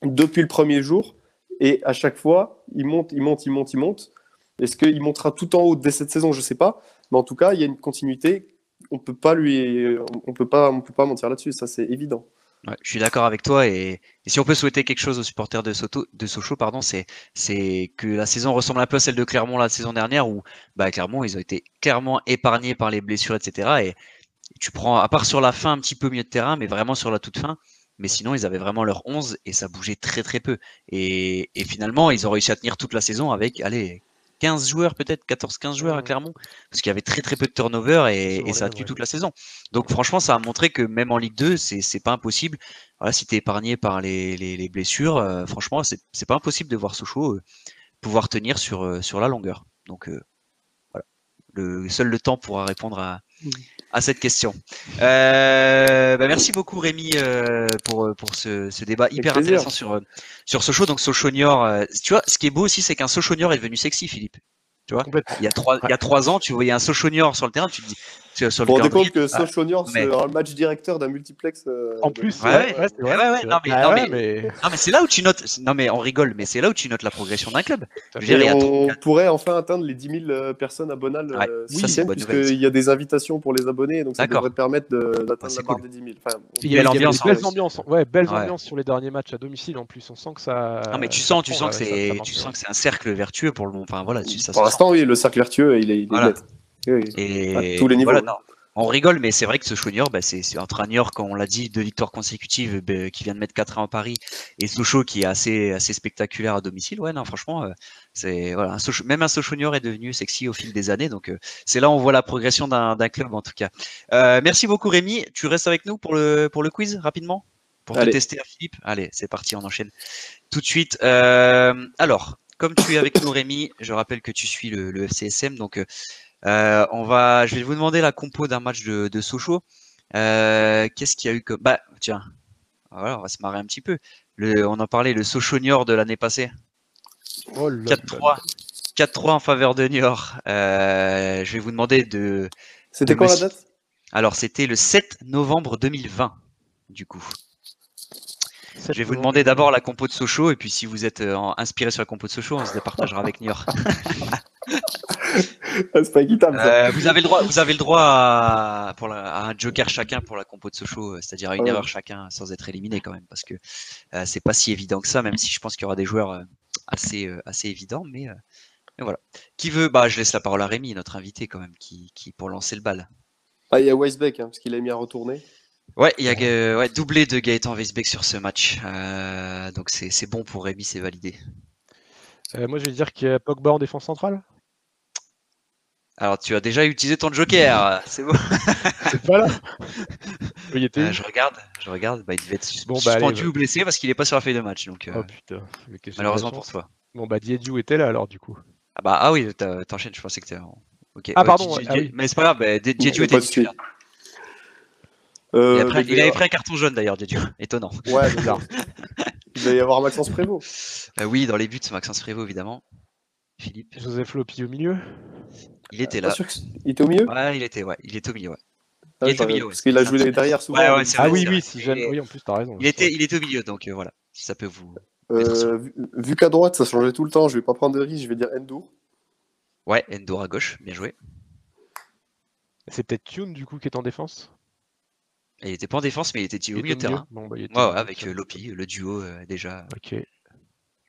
Depuis le premier jour, et à chaque fois, il monte, il monte, il monte, il monte. Est-ce qu'il montera tout en haut dès cette saison? Je ne sais pas. Mais en tout cas, il y a une continuité. On peut pas lui, on peut pas, on peut pas mentir là-dessus. Ça, c'est évident. Je suis d'accord avec toi et, si on peut souhaiter quelque chose aux supporters de, Soto, de Sochaux, pardon, c'est que la saison ressemble un peu à celle de Clermont la saison dernière où bah, Clermont ils ont été clairement épargnés par les blessures etc. Et, tu prends à part sur la fin un petit peu milieu de terrain, mais vraiment sur la toute fin. Mais sinon ils avaient vraiment leur 11 et ça bougeait très très peu. Et, et finalement ils ont réussi à tenir toute la saison avec allez 15 joueurs peut-être 14-15 joueurs à. Clermont parce qu'il y avait très très peu de turnover et, et ça ouais. toute la saison. Donc franchement, ça a montré que même en Ligue 2, c'est pas impossible. Voilà, si tu es épargné par les, les, les blessures, euh, franchement, c'est pas impossible de voir Sochaux euh, pouvoir tenir sur, euh, sur la longueur. Donc voilà, le, seul le temps pourra répondre à. À cette question. Euh, bah, merci beaucoup Rémi euh, pour, pour ce, ce débat hyper plaisir. intéressant sur, euh, sur Sochaux. Donc Sochaux Niort, euh, tu vois, ce qui est beau aussi, c'est qu'un Sochaux Niort est devenu sexy, Philippe. Complètement. Il y a trois, il y a trois ans, tu voyais un Sochaux Niort sur le terrain, tu te dis, tu- sur le compte que ah, Sochaux-Niort mais- le match directeur d'un multiplex euh, En plus, Ouais, ouais, ouais, c'est c'est non, mais- Ah non, mais- mais- Non mais c'est là où tu notes. Non mais on rigole, mais c'est là où tu notes la progression d'un club. Je on pourrait enfin atteindre les 10 000 euh, personnes Ouais, euh, c'est nouvelle, puisqu'il y a des invitations pour les abonnés, donc ça devrait permettre d'atteindre c'est la barre cool. des 10 000. Enfin, Il y a l'ambiance, belles hein. ambiances, ouais, belles ambiances sur les derniers matchs à domicile en plus. On sent que ça. Non mais tu sens, tu que c'est, tu sens que c'est un cercle vertueux pour le. Enfin voilà, tu- ça. L'instant, oui, le cercle vertueux, il est, il est Voilà. Oui. Et À tous les niveaux. voilà, non. On rigole, mais c'est vrai que ce Niort, bah, c'est entre un Niort, comme on l'a dit, deux victoires consécutives, bah, qui vient de mettre 4 ans à Paris, et Sochaux qui est assez, assez spectaculaire à domicile. Ouais, non, franchement, euh, c'est voilà, un Sochaux- même un Sochaux est devenu sexy au fil des années. Donc euh, c'est là où on voit la progression d'un club en tout cas. Euh, merci beaucoup Rémi. Tu restes avec nous pour le pour le quiz rapidement? Pour te tester à Philippe? Allez, c'est parti, on enchaîne tout de suite. Alors, comme tu es avec nous Rémi, je rappelle que tu suis le, le FCSM, donc euh, euh, on va, je vais vous demander la compo d'un match de, de Sochaux. Euh, Qu'est-ce qu'il y a eu comme, bah tiens, voilà, on va se marrer un petit peu. Le, on en parlait, le Sochaux Niort de l'année passée. Oh là là. 4-3. 4-3 en faveur de Niort. Euh, je vais vous demander de. C'était de me- la date? Alors, c'était le 7 novembre 2020, du coup. Je vais vous demander d'abord la compo de Sochaux, et puis si vous êtes euh, inspiré sur la compo de Sochaux, on se départagera avec Niort. Ah, C'est pas équitable. ça. Euh, vous avez le droit, vous avez le droit à, pour la- à un joker chacun pour la compo de Sochaux, euh, c'est-à-dire à une Ouais. erreur chacun sans être éliminé quand même, parce que euh, c'est pas si évident que ça, même si je pense qu'il y aura des joueurs assez, euh, assez évidents, mais, euh, mais voilà. Qui veut Bah, je laisse la parole à Rémi, notre invité quand même, qui, qui pour lancer le bal. Ah, il y a Weisbeck, hein, parce qu'il a mis à retourner. Ouais, il y a euh, ouais, doublé de Gaëtan Weisbeck sur ce match, Euh, donc c'est c'est bon pour Rémi, c'est validé. Euh, moi, je vais dire qu'il y a Pogba en défense centrale. Alors, tu as déjà utilisé ton joker, c'est bon. C'est pas là. Il était. Euh, je regarde, je regarde, bah, il devait être Bon, bah, allez, suspendu ou blessé parce qu'il est pas sur la feuille de match, donc. euh, Oh putain. Malheureusement pour toi. Bon, bah, Diedju était là alors, du coup. Ah bah ah oui, t'as- t'enchaînes, je pensais que t'es. en- Ok. Ah, pardon, Di- Di- ah oui. Mais c'est pas grave, bah, Diédiou était titulaire. Euh, Il, avait pris un carton jaune d'ailleurs, Diédiou. Étonnant. Ouais, bizarre. il va y avoir Maxence Prévost. Euh, oui, dans les buts, Maxence Prévost évidemment. Philippe, Joseph Lopi au milieu. il était Pas là. Il était au milieu Ouais, il était, ouais, il était au milieu, ouais. Ah, il était au milieu, ouais. Parce qu'il a joué derrière souvent. Ouais, ouais, c'est Ah vrai, oui, oui, si jamais. Oui, en plus, t'as raison. Il était, il était au milieu, donc euh, voilà, si ça peut vous. Euh, vu vu qu'à droite, ça changeait tout le temps, je vais pas prendre de risque, je vais dire Endour. Ouais, Endor à gauche, bien joué. C'est peut-être Tune, du coup, qui est en défense? Il était pas en défense, mais il était au milieu de terrain. Bon, bah, Ouais, ouais, avec euh, Lopi, le duo euh, déjà Ok.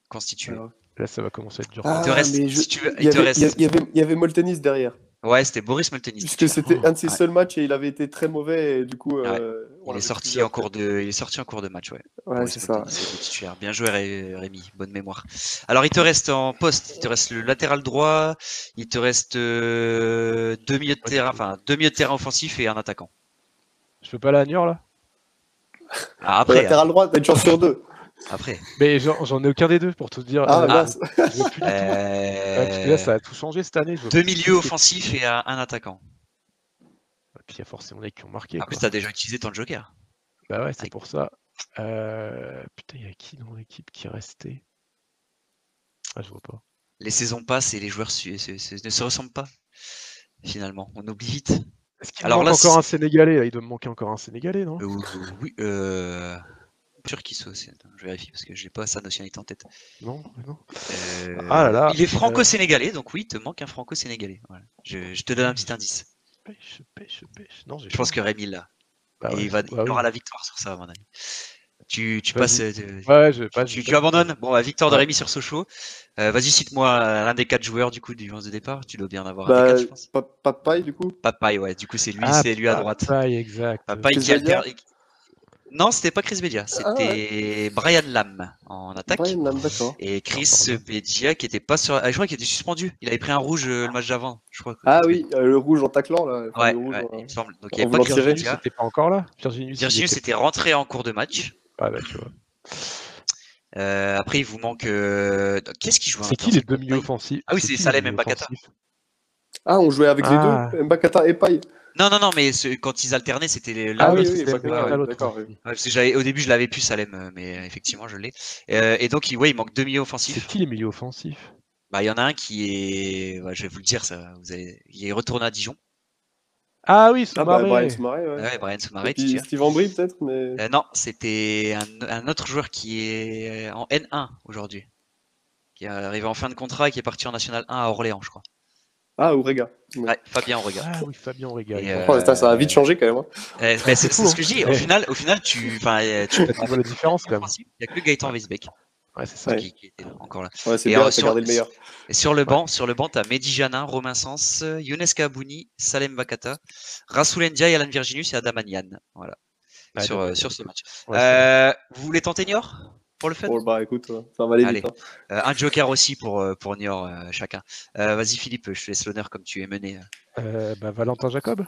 constitué. Alors. Là, ça va commencer à être dur. Ah, te reste- mais je- si tu veux, il te avait- reste- il y a- il y avait- il y avait Moltenis derrière. Ouais, c'était Boris Moltenis. Puisque c'était un de ses Ouais. seuls matchs et il avait été très mauvais. Et du coup, euh, On Il est sorti en cours de, il est sorti en cours de match, ouais. C'est ça. titulaire. Bien joué Ré- Rémi, bonne mémoire. Alors il te reste en poste, il te reste le latéral droit, il te reste euh, deux milieux de terrain, enfin deux milieux de terrain offensifs et un attaquant. Je peux pas à Niort là? Ah, après, latéral droit, t'as une chance sur deux. après. Mais j'en ai aucun des deux pour tout dire. Ah, Euh, plus parce que là, ça Euh, a tout changé cette année. deux milieux offensifs et un, attaquant. Et puis il y a forcément des qui ont marqué. En plus, t'as déjà utilisé ton joker. Bah ouais, c'est pour ça. Euh, Putain, il y a qui dans l'équipe qui est resté? Ah, je vois pas. Les saisons passent et les joueurs su- ne se ressemblent pas. Finalement, on oublie vite. Est-ce qu'il Alors manque là, encore c'est- un Sénégalais là Il doit me manquer encore un Sénégalais, non? Euh, oui, euh... sûr qu'il soit aussi. Attends, je vérifie parce que j'ai pas sa nationalité en tête. Non, non. Euh, Ah là là, Il est franco-sénégalais, donc oui, il te manque un franco-sénégalais. Voilà. Je, je te donne un petit indice. Pêche, pêche, pêche. Non, j'ai Je pense que Rémi l'a. Bah et ouais, il, va, bah il aura la victoire sur ça, à mon avis. Tu, tu passes. euh, tu- Ouais, je passe. tu, je tu abandonnes Bon, bah, victoire de Ouais. Rémi sur Sochaux. Euh, Vas-y, cite-moi l'un des quatre joueurs du coup du 11 de départ. Tu dois bien en avoir un Bah, des quatre, je pense. pas, pas de paille, du coup. Papaye, ouais. Du coup, c'est lui, Ah, c'est lui à droite. Papaye, exact. Papaye Chris qui Bedia alterne. Non, c'était pas Chris Bedia, Ah, c'était Brian Lam en attaque. Brian Lam, d'accord. Et Chris. Bedia qui était pas sur. Ah, je crois qu'il était suspendu. Il avait pris un rouge euh, le match d'avant. Je crois. que- Ah oui, euh, le rouge en taclant, là. Enfin, Ouais, le rouge, ouais, euh, il me semble. Donc il n'y avait pas Bedia. n'était pas encore là Virginius, il Virginius était- était rentré en cours de match. Ah tu vois. Euh, après, il vous manque. euh, Qu'est-ce qui joue C'est qui les deux milieux offensifs Ah oui, C'est c'est Salem milieux Mbakata. Ah, on jouait avec Ah. les deux, Mbakata et Paille. Non, non, non, mais ce- quand ils alternaient, c'était les- l'un Ah ou oui, l'autre. oui, Mbakata, Mbakata, ouais, l'autre. d'accord, oui. Ouais, parce que j'avais, au début, je l'avais plus Salem, euh, mais effectivement, je l'ai. Euh, et donc, il, ouais, il manque deux milieux C'est offensifs. qui les milieux offensifs? Bah, il y en a un qui est, je vais vous le dire, ça, vous allez, il est retourné à Dijon. Ah oui, Ah, bah, Brian Soumaré, ouais. Ouais, Brian Soumaré. Steve Ambry, peut-être, mais. Euh, non, c'était un, un autre joueur qui est en N1 aujourd'hui, qui est arrivé en fin de contrat et qui est parti en National 1 à Orléans, je crois. Ah, Ourega. Ouais. Ouais, Fabien Aurega. Ah oui, Fabien euh, Oh, putain, ça a vite changé quand même. hein. Euh, c'est, ce que je dis. Au final, au final, tu, enfin, tu Tu vois la différence quand même. Il n'y a que Gaëtan Weisbeck Ouais, c'est ça. Ouais. qui, qui était encore là. Ouais, c'est Et bien, alors, sur- gardé le meilleur. Sur le banc, sur le banc, t'as Mehdi Janin, Romain Sens, Younes Kabouni, Salem Bakata, Rasoul Ndiaye, Alan Virginus et Adam Anian. Voilà. Ouais, sur, euh, sur ce match. Euh, vous voulez tenter Niort pour le fun? Bon, bah écoute, euh, ça va aller Allez. vite. hein. Euh, Un joker aussi pour, euh, pour Niort, euh, chacun. Euh, Vas-y Philippe, je te laisse l'honneur comme tu es mené. Euh, bah, Valentin Jacob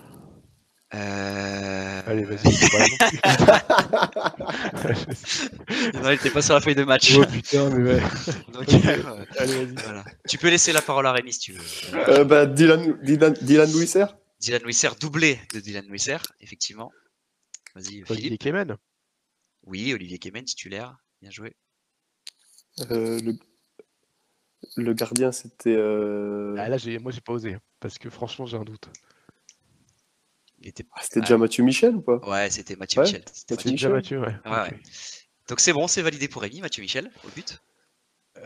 Euh... Allez, vas-y, non il était pas sur la feuille de match. oh putain, mais ouais. Donc, Ok. euh, Allez, vas-y. voilà. Tu peux laisser la parole à Rémi si tu veux. Euh, bah, Dylan, Dylan, Dylan Louisser Dylan Wisser, doublé de Dylan Wisser, effectivement. Vas-y, Olivier. Kemen Oui, Olivier Kemen, titulaire. Bien joué. Euh, le... le gardien, c'était. euh, ah, Là, j'ai- moi, j'ai pas osé. Parce que franchement, j'ai un doute. Il était... ah, C'était déjà Mathieu Michel ou pas? Ouais, c'était Mathieu Ouais, Michel. C'était Déjà. Mathieu, ouais. Ouais, ok. ouais. Donc c'est bon, c'est validé pour Rémi, Mathieu Michel, au but?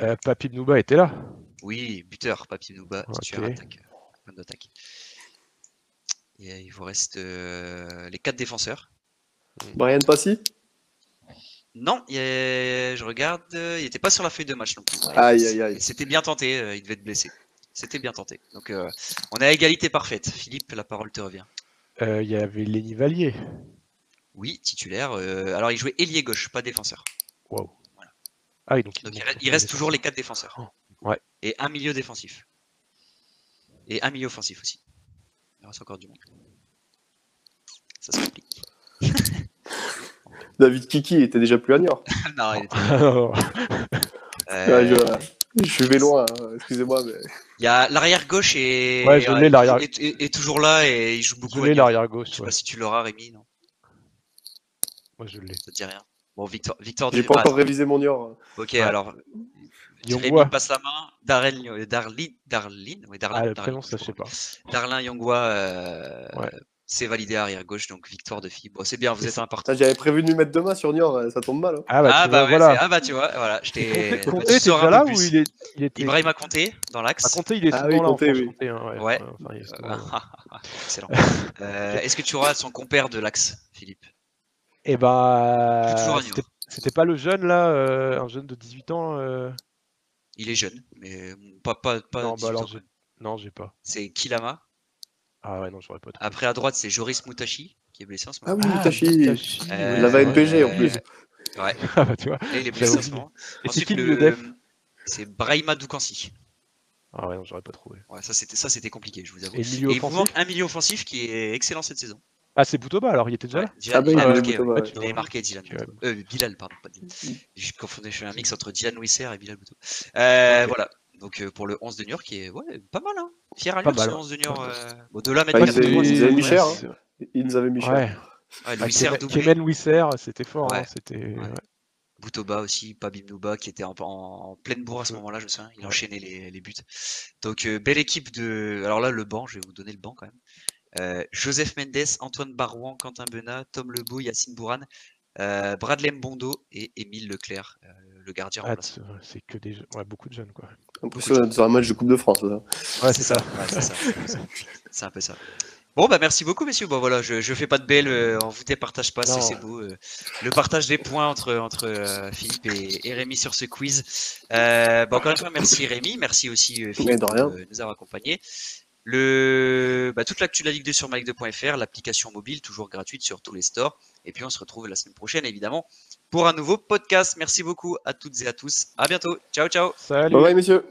Euh, Papy Bnouba était là. Oui, buteur, Papi Nouba, Ok. titulaire attaque. d'attaque. Et euh, il vous reste euh, les quatre défenseurs. Brian Passy? Non, il je regarde, euh, il n'était pas sur la feuille de match non plus. Aïe, aïe, aïe. C'était bien tenté, euh, il devait être blessé. C'était bien tenté. Donc euh, on est à égalité parfaite. Philippe, la parole te revient. Euh, Il y avait Lenny Valier. Oui, titulaire. euh, alors il jouait ailier gauche, pas défenseur. Waouh. Ah oui, donc, Donc il, reste- il toujours les quatre défenseurs. Ouais. Et un milieu défensif. Et un milieu offensif aussi. Il reste encore du monde. Ça se complique. David Kiki était déjà plus à Niort. non, il était- Alors, Euh, Ouais, je, je vais loin, hein, excusez-moi. Mais... Il y a l'arrière gauche et Ouais, je l'ai, l'arrière- est, est- est toujours là et il joue beaucoup. je l'ai l'arrière Je gauche. sais Ouais. pas si tu l'auras, Rémi. Non, Moi, je l'ai. ça te dit rien? Bon, Victor, Victor. J'ai pas encore révisé mon Niort. Ok, alors. Yongwa. Rémi passe la main. Darren, Darlin, Darlin, oui, Darlin, Ah, le Darlin, prénom, ça, je sais pas. Darlin Yongwa, euh, Ouais. C'est validé arrière gauche, donc victoire de Philippe. Bon, c'est bien, vous êtes c'est- un. Putain, J'avais prévu de lui mettre deux mains sur Niort, euh, ça tombe mal. hein. Ah bah, Ah bah, vois, ouais, voilà. c'est- ah bah tu vois, voilà, je t'ai. Déjà un là plus. il, est, il était. Ibrahim a compté dans l'axe. Ah, Comté, il est Ah souvent oui, là oui. Hein, ouais. Ouais. enfin, il est souvent là. Excellent. Euh, Est-ce que tu auras son compère de l'axe, Philippe? Et bah. C'était- pas le jeune là, euh, un jeune de 18 ans euh, Il est jeune, mais pas pas pas. Non, 18 bah alors. Non, j'ai pas. C'est Kilama? Ah ouais, non, j'aurais pas. trouvé. Après à droite, c'est Joris Moutachi. qui est blessé en ce Ah moment. oui, Ah, Mutashi. Mutashi, Euh, ouais, La c'est NPG en euh, plus. Ouais, Ah bah tu vois. et il est blessé en ce moment. Et c'est qui le def? C'est Brahima Doukansi. Ah ouais, non, j'aurais pas trouvé. Ouais, ça c'était ça c'était compliqué, je vous avoue. Et milieu Et il vous manque un milieu offensif qui est excellent cette saison. Ah, c'est Boutoba alors, il était déjà Ouais, là Dylan, Ah bah, il, il avait marqué, Boutoba, ouais. ouais. Il avait marqué Dylan. Euh, Bilal, pardon, pas Dylan. Je confondais, je fais un mix entre Dylan Wisser et Bilal Boutoba. Euh. Voilà. Donc euh, pour le 11 de New York, qui est ouais, pas mal, hein. Fier à ce mal, 11 de New York. euh, Bon, de là, Bah, mettre ils avaient- 4 ils avaient mis ouais, cher, hein. Ils nous avaient mis cher. Ouais. Ouais, Ah, Wisser Kemen- doublé. Kemen Wisser, c'était fort. Ouais. hein, C'était. ouais. Boutoba aussi, Pabim Nouba qui était en, en pleine bourre à ce moment-là, je me souviens, il enchaînait les, les buts. Donc euh, belle équipe de. Alors là, le banc, je vais vous donner le banc quand même. Euh, Joseph Mendes, Antoine Barouan, Quentin Benat, Tom Lebeau, Yacine Bourran, euh, Bradley Mbondo et Émile Leclerc, euh, le gardien Ah, remplaçant. c'est- que des jeunes- ouais, beaucoup de jeunes quoi. Impressionnant sur un match de Coupe de France. Ouais, c'est ça. Ouais, c'est un peu ça. Un peu. Bon, bah merci beaucoup, messieurs. Bon, voilà, je, je fais pas de belle, euh, on vous départage pas, c'est beau. euh, le partage des points entre, entre euh, Philippe et, et Rémi sur ce quiz. Bah, encore une fois, merci Rémi, merci aussi euh, Philippe de nous avoir accompagnés. Le, bah, toute l'actu de la Ligue 2 sur myligue2.fr, l'application mobile toujours gratuite sur tous les stores. Et puis on se retrouve la semaine prochaine, évidemment, pour un nouveau podcast. Merci beaucoup à toutes et à tous. À bientôt. Ciao, ciao. Salut. Bye bye, messieurs.